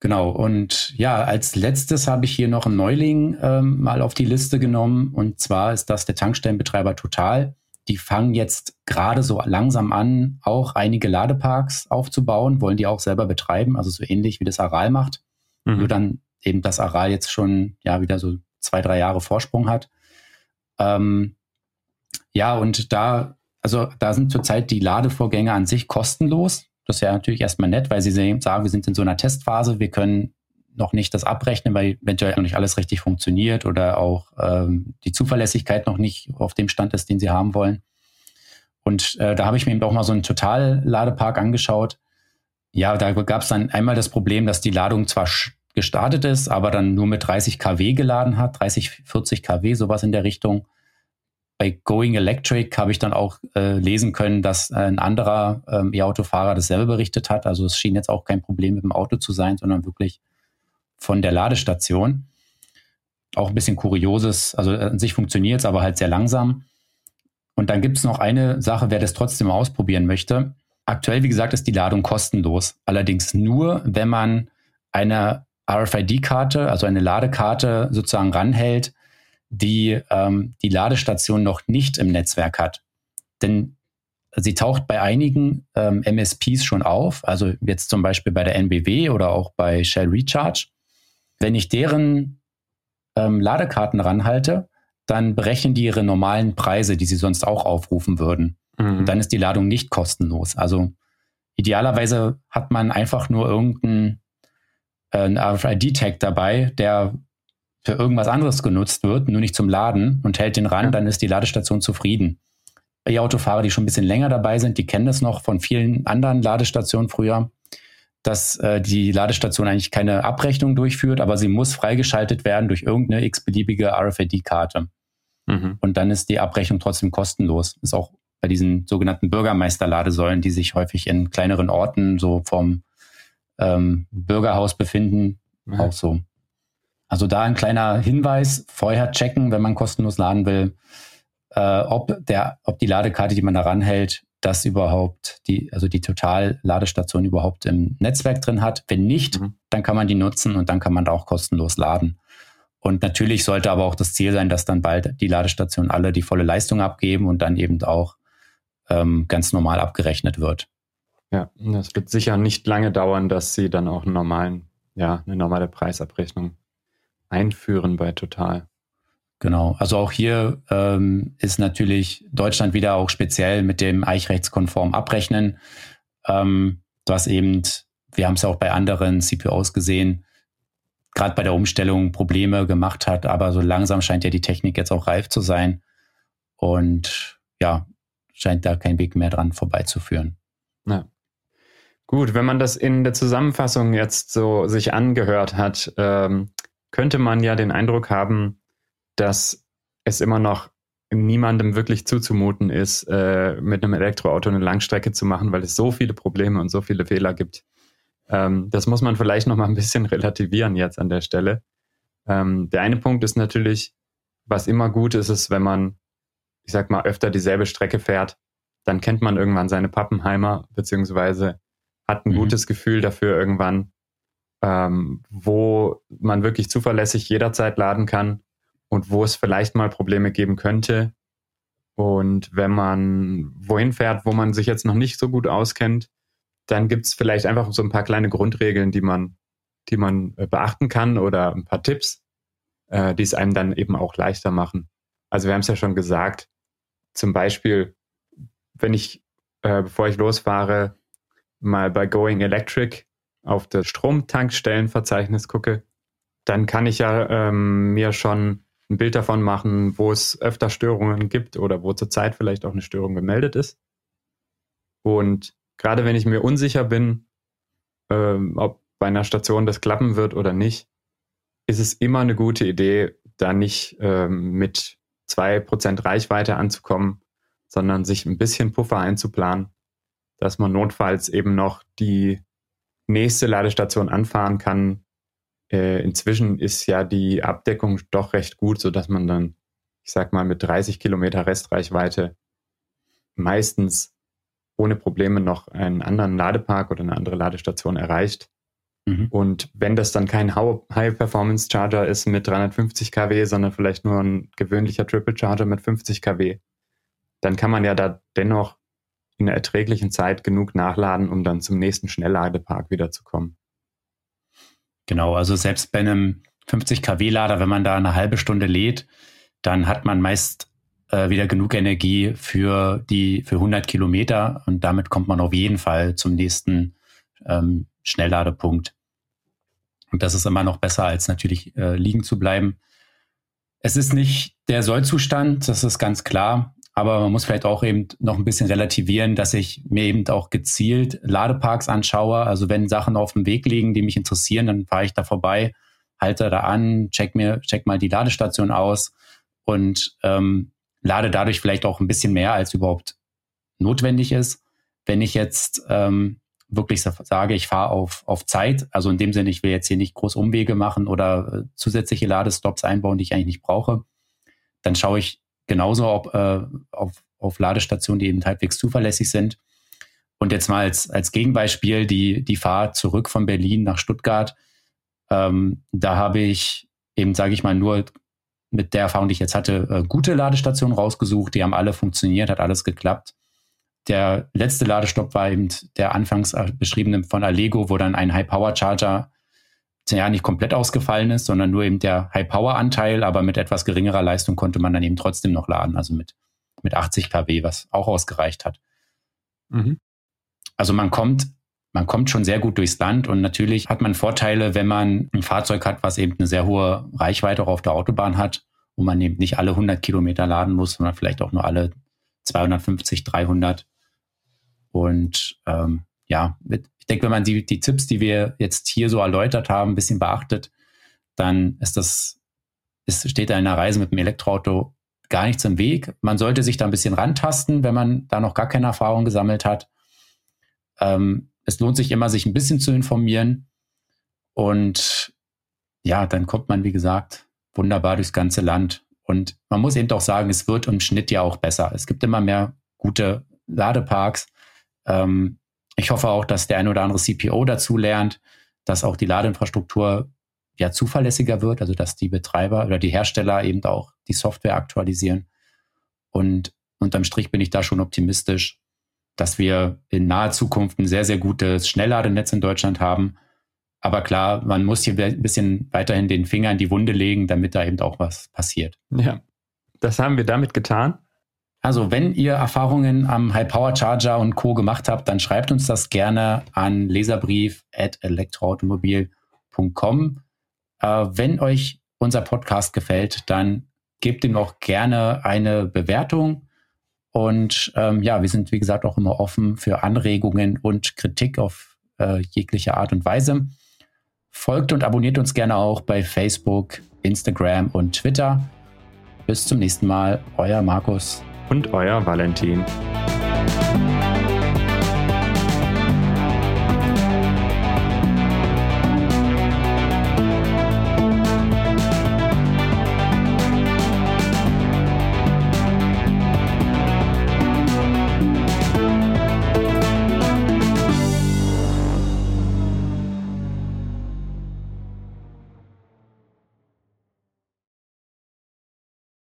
Genau, und ja, als letztes habe ich hier noch einen Neuling ähm, mal auf die Liste genommen. Und zwar ist das der Tankstellenbetreiber Total. Die fangen jetzt gerade so langsam an, auch einige Ladeparks aufzubauen, wollen die auch selber betreiben, also so ähnlich wie das Aral macht. Mhm. Nur dann eben das Aral jetzt schon ja wieder so zwei, drei Jahre Vorsprung hat. Ähm, ja, und da, also da sind zurzeit die Ladevorgänge an sich kostenlos. Das ist ja natürlich erstmal nett, weil sie sagen, wir sind in so einer Testphase, wir können noch nicht das abrechnen, weil eventuell noch nicht alles richtig funktioniert oder auch ähm, die Zuverlässigkeit noch nicht auf dem Stand ist, den sie haben wollen. Und äh, da habe ich mir eben auch mal so einen Total-Ladepark angeschaut. Ja, da gab es dann einmal das Problem, dass die Ladung zwar gestartet ist, aber dann nur mit 30 kW geladen hat, 30, 40 kW, sowas in der Richtung bei Going Electric habe ich dann auch äh, lesen können, dass ein anderer ähm, E-Auto-Fahrer dasselbe berichtet hat. Also es schien jetzt auch kein Problem mit dem Auto zu sein, sondern wirklich von der Ladestation. Auch ein bisschen kurioses, also an sich funktioniert es, aber halt sehr langsam. Und dann gibt es noch eine Sache, wer das trotzdem mal ausprobieren möchte. Aktuell, wie gesagt, ist die Ladung kostenlos. Allerdings nur, wenn man eine RFID-Karte, also eine Ladekarte sozusagen ranhält, die ähm, die Ladestation noch nicht im Netzwerk hat. Denn sie taucht bei einigen ähm, MSPs schon auf, also jetzt zum Beispiel bei der NBW oder auch bei Shell Recharge. Wenn ich deren ähm, Ladekarten ranhalte, dann berechnen die ihre normalen Preise, die sie sonst auch aufrufen würden. Mhm. Und dann ist die Ladung nicht kostenlos. Also idealerweise hat man einfach nur irgendeinen äh, RFID-Tag dabei, der für irgendwas anderes genutzt wird, nur nicht zum Laden und hält den ran, ja. dann ist die Ladestation zufrieden. E-Autofahrer, die schon ein bisschen länger dabei sind, die kennen das noch von vielen anderen Ladestationen früher, dass äh, die Ladestation eigentlich keine Abrechnung durchführt, aber sie muss freigeschaltet werden durch irgendeine x-beliebige RFID-Karte. Mhm. Und dann ist die Abrechnung trotzdem kostenlos. Ist auch bei diesen sogenannten Bürgermeisterladesäulen, die sich häufig in kleineren Orten so vom ähm, Bürgerhaus befinden, ja. auch so. Also da ein kleiner Hinweis, vorher checken, wenn man kostenlos laden will, äh, ob, der, ob die Ladekarte, die man da ranhält, das überhaupt, die, also die Total-Ladestation überhaupt im Netzwerk drin hat. Wenn nicht, mhm. dann kann man die nutzen und dann kann man da auch kostenlos laden. Und natürlich sollte aber auch das Ziel sein, dass dann bald die Ladestationen alle die volle Leistung abgeben und dann eben auch ähm, ganz normal abgerechnet wird. Ja, das wird sicher nicht lange dauern, dass sie dann auch einen normalen, ja, eine normale Preisabrechnung einführen bei Total. Genau, also auch hier ähm, ist natürlich Deutschland wieder auch speziell mit dem eichrechtskonform Abrechnen, ähm, was eben, wir haben es ja auch bei anderen CPOs gesehen, gerade bei der Umstellung Probleme gemacht hat, aber so langsam scheint ja die Technik jetzt auch reif zu sein und ja, scheint da kein Weg mehr dran vorbeizuführen. Ja. Gut, wenn man das in der Zusammenfassung jetzt so sich angehört hat, ähm, könnte man ja den Eindruck haben, dass es immer noch niemandem wirklich zuzumuten ist, äh, mit einem Elektroauto eine Langstrecke zu machen, weil es so viele Probleme und so viele Fehler gibt. Ähm, das muss man vielleicht noch mal ein bisschen [laughs] relativieren jetzt an der Stelle. Ähm, der eine Punkt ist natürlich, was immer gut ist, ist, wenn man, ich sag mal, öfter dieselbe Strecke fährt, dann kennt man irgendwann seine Pappenheimer, beziehungsweise hat ein mhm. gutes Gefühl dafür irgendwann, ähm, wo man wirklich zuverlässig jederzeit laden kann und wo es vielleicht mal Probleme geben könnte. Und wenn man wohin fährt, wo man sich jetzt noch nicht so gut auskennt, dann gibt es vielleicht einfach so ein paar kleine Grundregeln, die man, die man äh, beachten kann oder ein paar Tipps, äh, die es einem dann eben auch leichter machen. Also wir haben es ja schon gesagt, zum Beispiel, wenn ich, äh, bevor ich losfahre, mal bei Going Electric auf das Stromtankstellenverzeichnis gucke, dann kann ich ja ähm, mir schon ein Bild davon machen, wo es öfter Störungen gibt oder wo zurzeit vielleicht auch eine Störung gemeldet ist. Und gerade wenn ich mir unsicher bin, ähm, ob bei einer Station das klappen wird oder nicht, ist es immer eine gute Idee, da nicht ähm, mit 2% Reichweite anzukommen, sondern sich ein bisschen Puffer einzuplanen, dass man notfalls eben noch die nächste Ladestation anfahren kann. Äh, inzwischen ist ja die Abdeckung doch recht gut, sodass man dann, ich sag mal, mit 30 Kilometer Restreichweite meistens ohne Probleme noch einen anderen Ladepark oder eine andere Ladestation erreicht. Mhm. Und wenn das dann kein High-Performance-Charger ist mit 350 kW, sondern vielleicht nur ein gewöhnlicher Triple Charger mit 50 kW, dann kann man ja da dennoch in einer erträglichen Zeit genug nachladen, um dann zum nächsten Schnellladepark wiederzukommen. Genau, also selbst bei einem 50 kW Lader, wenn man da eine halbe Stunde lädt, dann hat man meist äh, wieder genug Energie für die für 100 Kilometer und damit kommt man auf jeden Fall zum nächsten ähm, Schnellladepunkt. Und das ist immer noch besser, als natürlich äh, liegen zu bleiben. Es ist nicht der Sollzustand, das ist ganz klar. Aber man muss vielleicht auch eben noch ein bisschen relativieren, dass ich mir eben auch gezielt Ladeparks anschaue. Also wenn Sachen auf dem Weg liegen, die mich interessieren, dann fahre ich da vorbei, halte da an, check mir, check mal die Ladestation aus und ähm, lade dadurch vielleicht auch ein bisschen mehr, als überhaupt notwendig ist. Wenn ich jetzt ähm, wirklich sage, ich fahre auf, auf Zeit, also in dem Sinne, ich will jetzt hier nicht groß Umwege machen oder äh, zusätzliche Ladestops einbauen, die ich eigentlich nicht brauche, dann schaue ich genauso ob, äh, auf, auf Ladestationen, die eben halbwegs zuverlässig sind. Und jetzt mal als, als Gegenbeispiel die, die Fahrt zurück von Berlin nach Stuttgart. Ähm, da habe ich eben, sage ich mal, nur mit der Erfahrung, die ich jetzt hatte, äh, gute Ladestationen rausgesucht. Die haben alle funktioniert, hat alles geklappt. Der letzte Ladestopp war eben der anfangs beschriebene von Allego, wo dann ein High-Power-Charger ja nicht komplett ausgefallen ist, sondern nur eben der High-Power-Anteil, aber mit etwas geringerer Leistung konnte man dann eben trotzdem noch laden, also mit, mit 80 kW, was auch ausgereicht hat. Mhm. Also man kommt, man kommt schon sehr gut durchs Land und natürlich hat man Vorteile, wenn man ein Fahrzeug hat, was eben eine sehr hohe Reichweite auch auf der Autobahn hat, wo man eben nicht alle 100 Kilometer laden muss, sondern vielleicht auch nur alle 250, 300. Und ähm, ja, ich denke, wenn man die, die Tipps, die wir jetzt hier so erläutert haben, ein bisschen beachtet, dann ist das, ist, steht einer Reise mit dem Elektroauto gar nichts im Weg. Man sollte sich da ein bisschen rantasten, wenn man da noch gar keine Erfahrung gesammelt hat. Ähm, es lohnt sich immer, sich ein bisschen zu informieren. Und ja, dann kommt man, wie gesagt, wunderbar durchs ganze Land. Und man muss eben auch sagen, es wird im Schnitt ja auch besser. Es gibt immer mehr gute Ladeparks. Ähm, ich hoffe auch, dass der ein oder andere CPO dazu lernt, dass auch die Ladeinfrastruktur ja zuverlässiger wird, also dass die Betreiber oder die Hersteller eben auch die Software aktualisieren. Und unterm Strich bin ich da schon optimistisch, dass wir in naher Zukunft ein sehr, sehr gutes Schnellladenetz in Deutschland haben. Aber klar, man muss hier ein bisschen weiterhin den Finger in die Wunde legen, damit da eben auch was passiert. Ja, das haben wir damit getan. Also, wenn ihr Erfahrungen am High Power Charger und Co. gemacht habt, dann schreibt uns das gerne an leserbrief at elektroautomobil.com. Äh, wenn euch unser Podcast gefällt, dann gebt ihm auch gerne eine Bewertung. Und ähm, ja, wir sind, wie gesagt, auch immer offen für Anregungen und Kritik auf äh, jegliche Art und Weise. Folgt und abonniert uns gerne auch bei Facebook, Instagram und Twitter. Bis zum nächsten Mal, euer Markus und euer Valentin.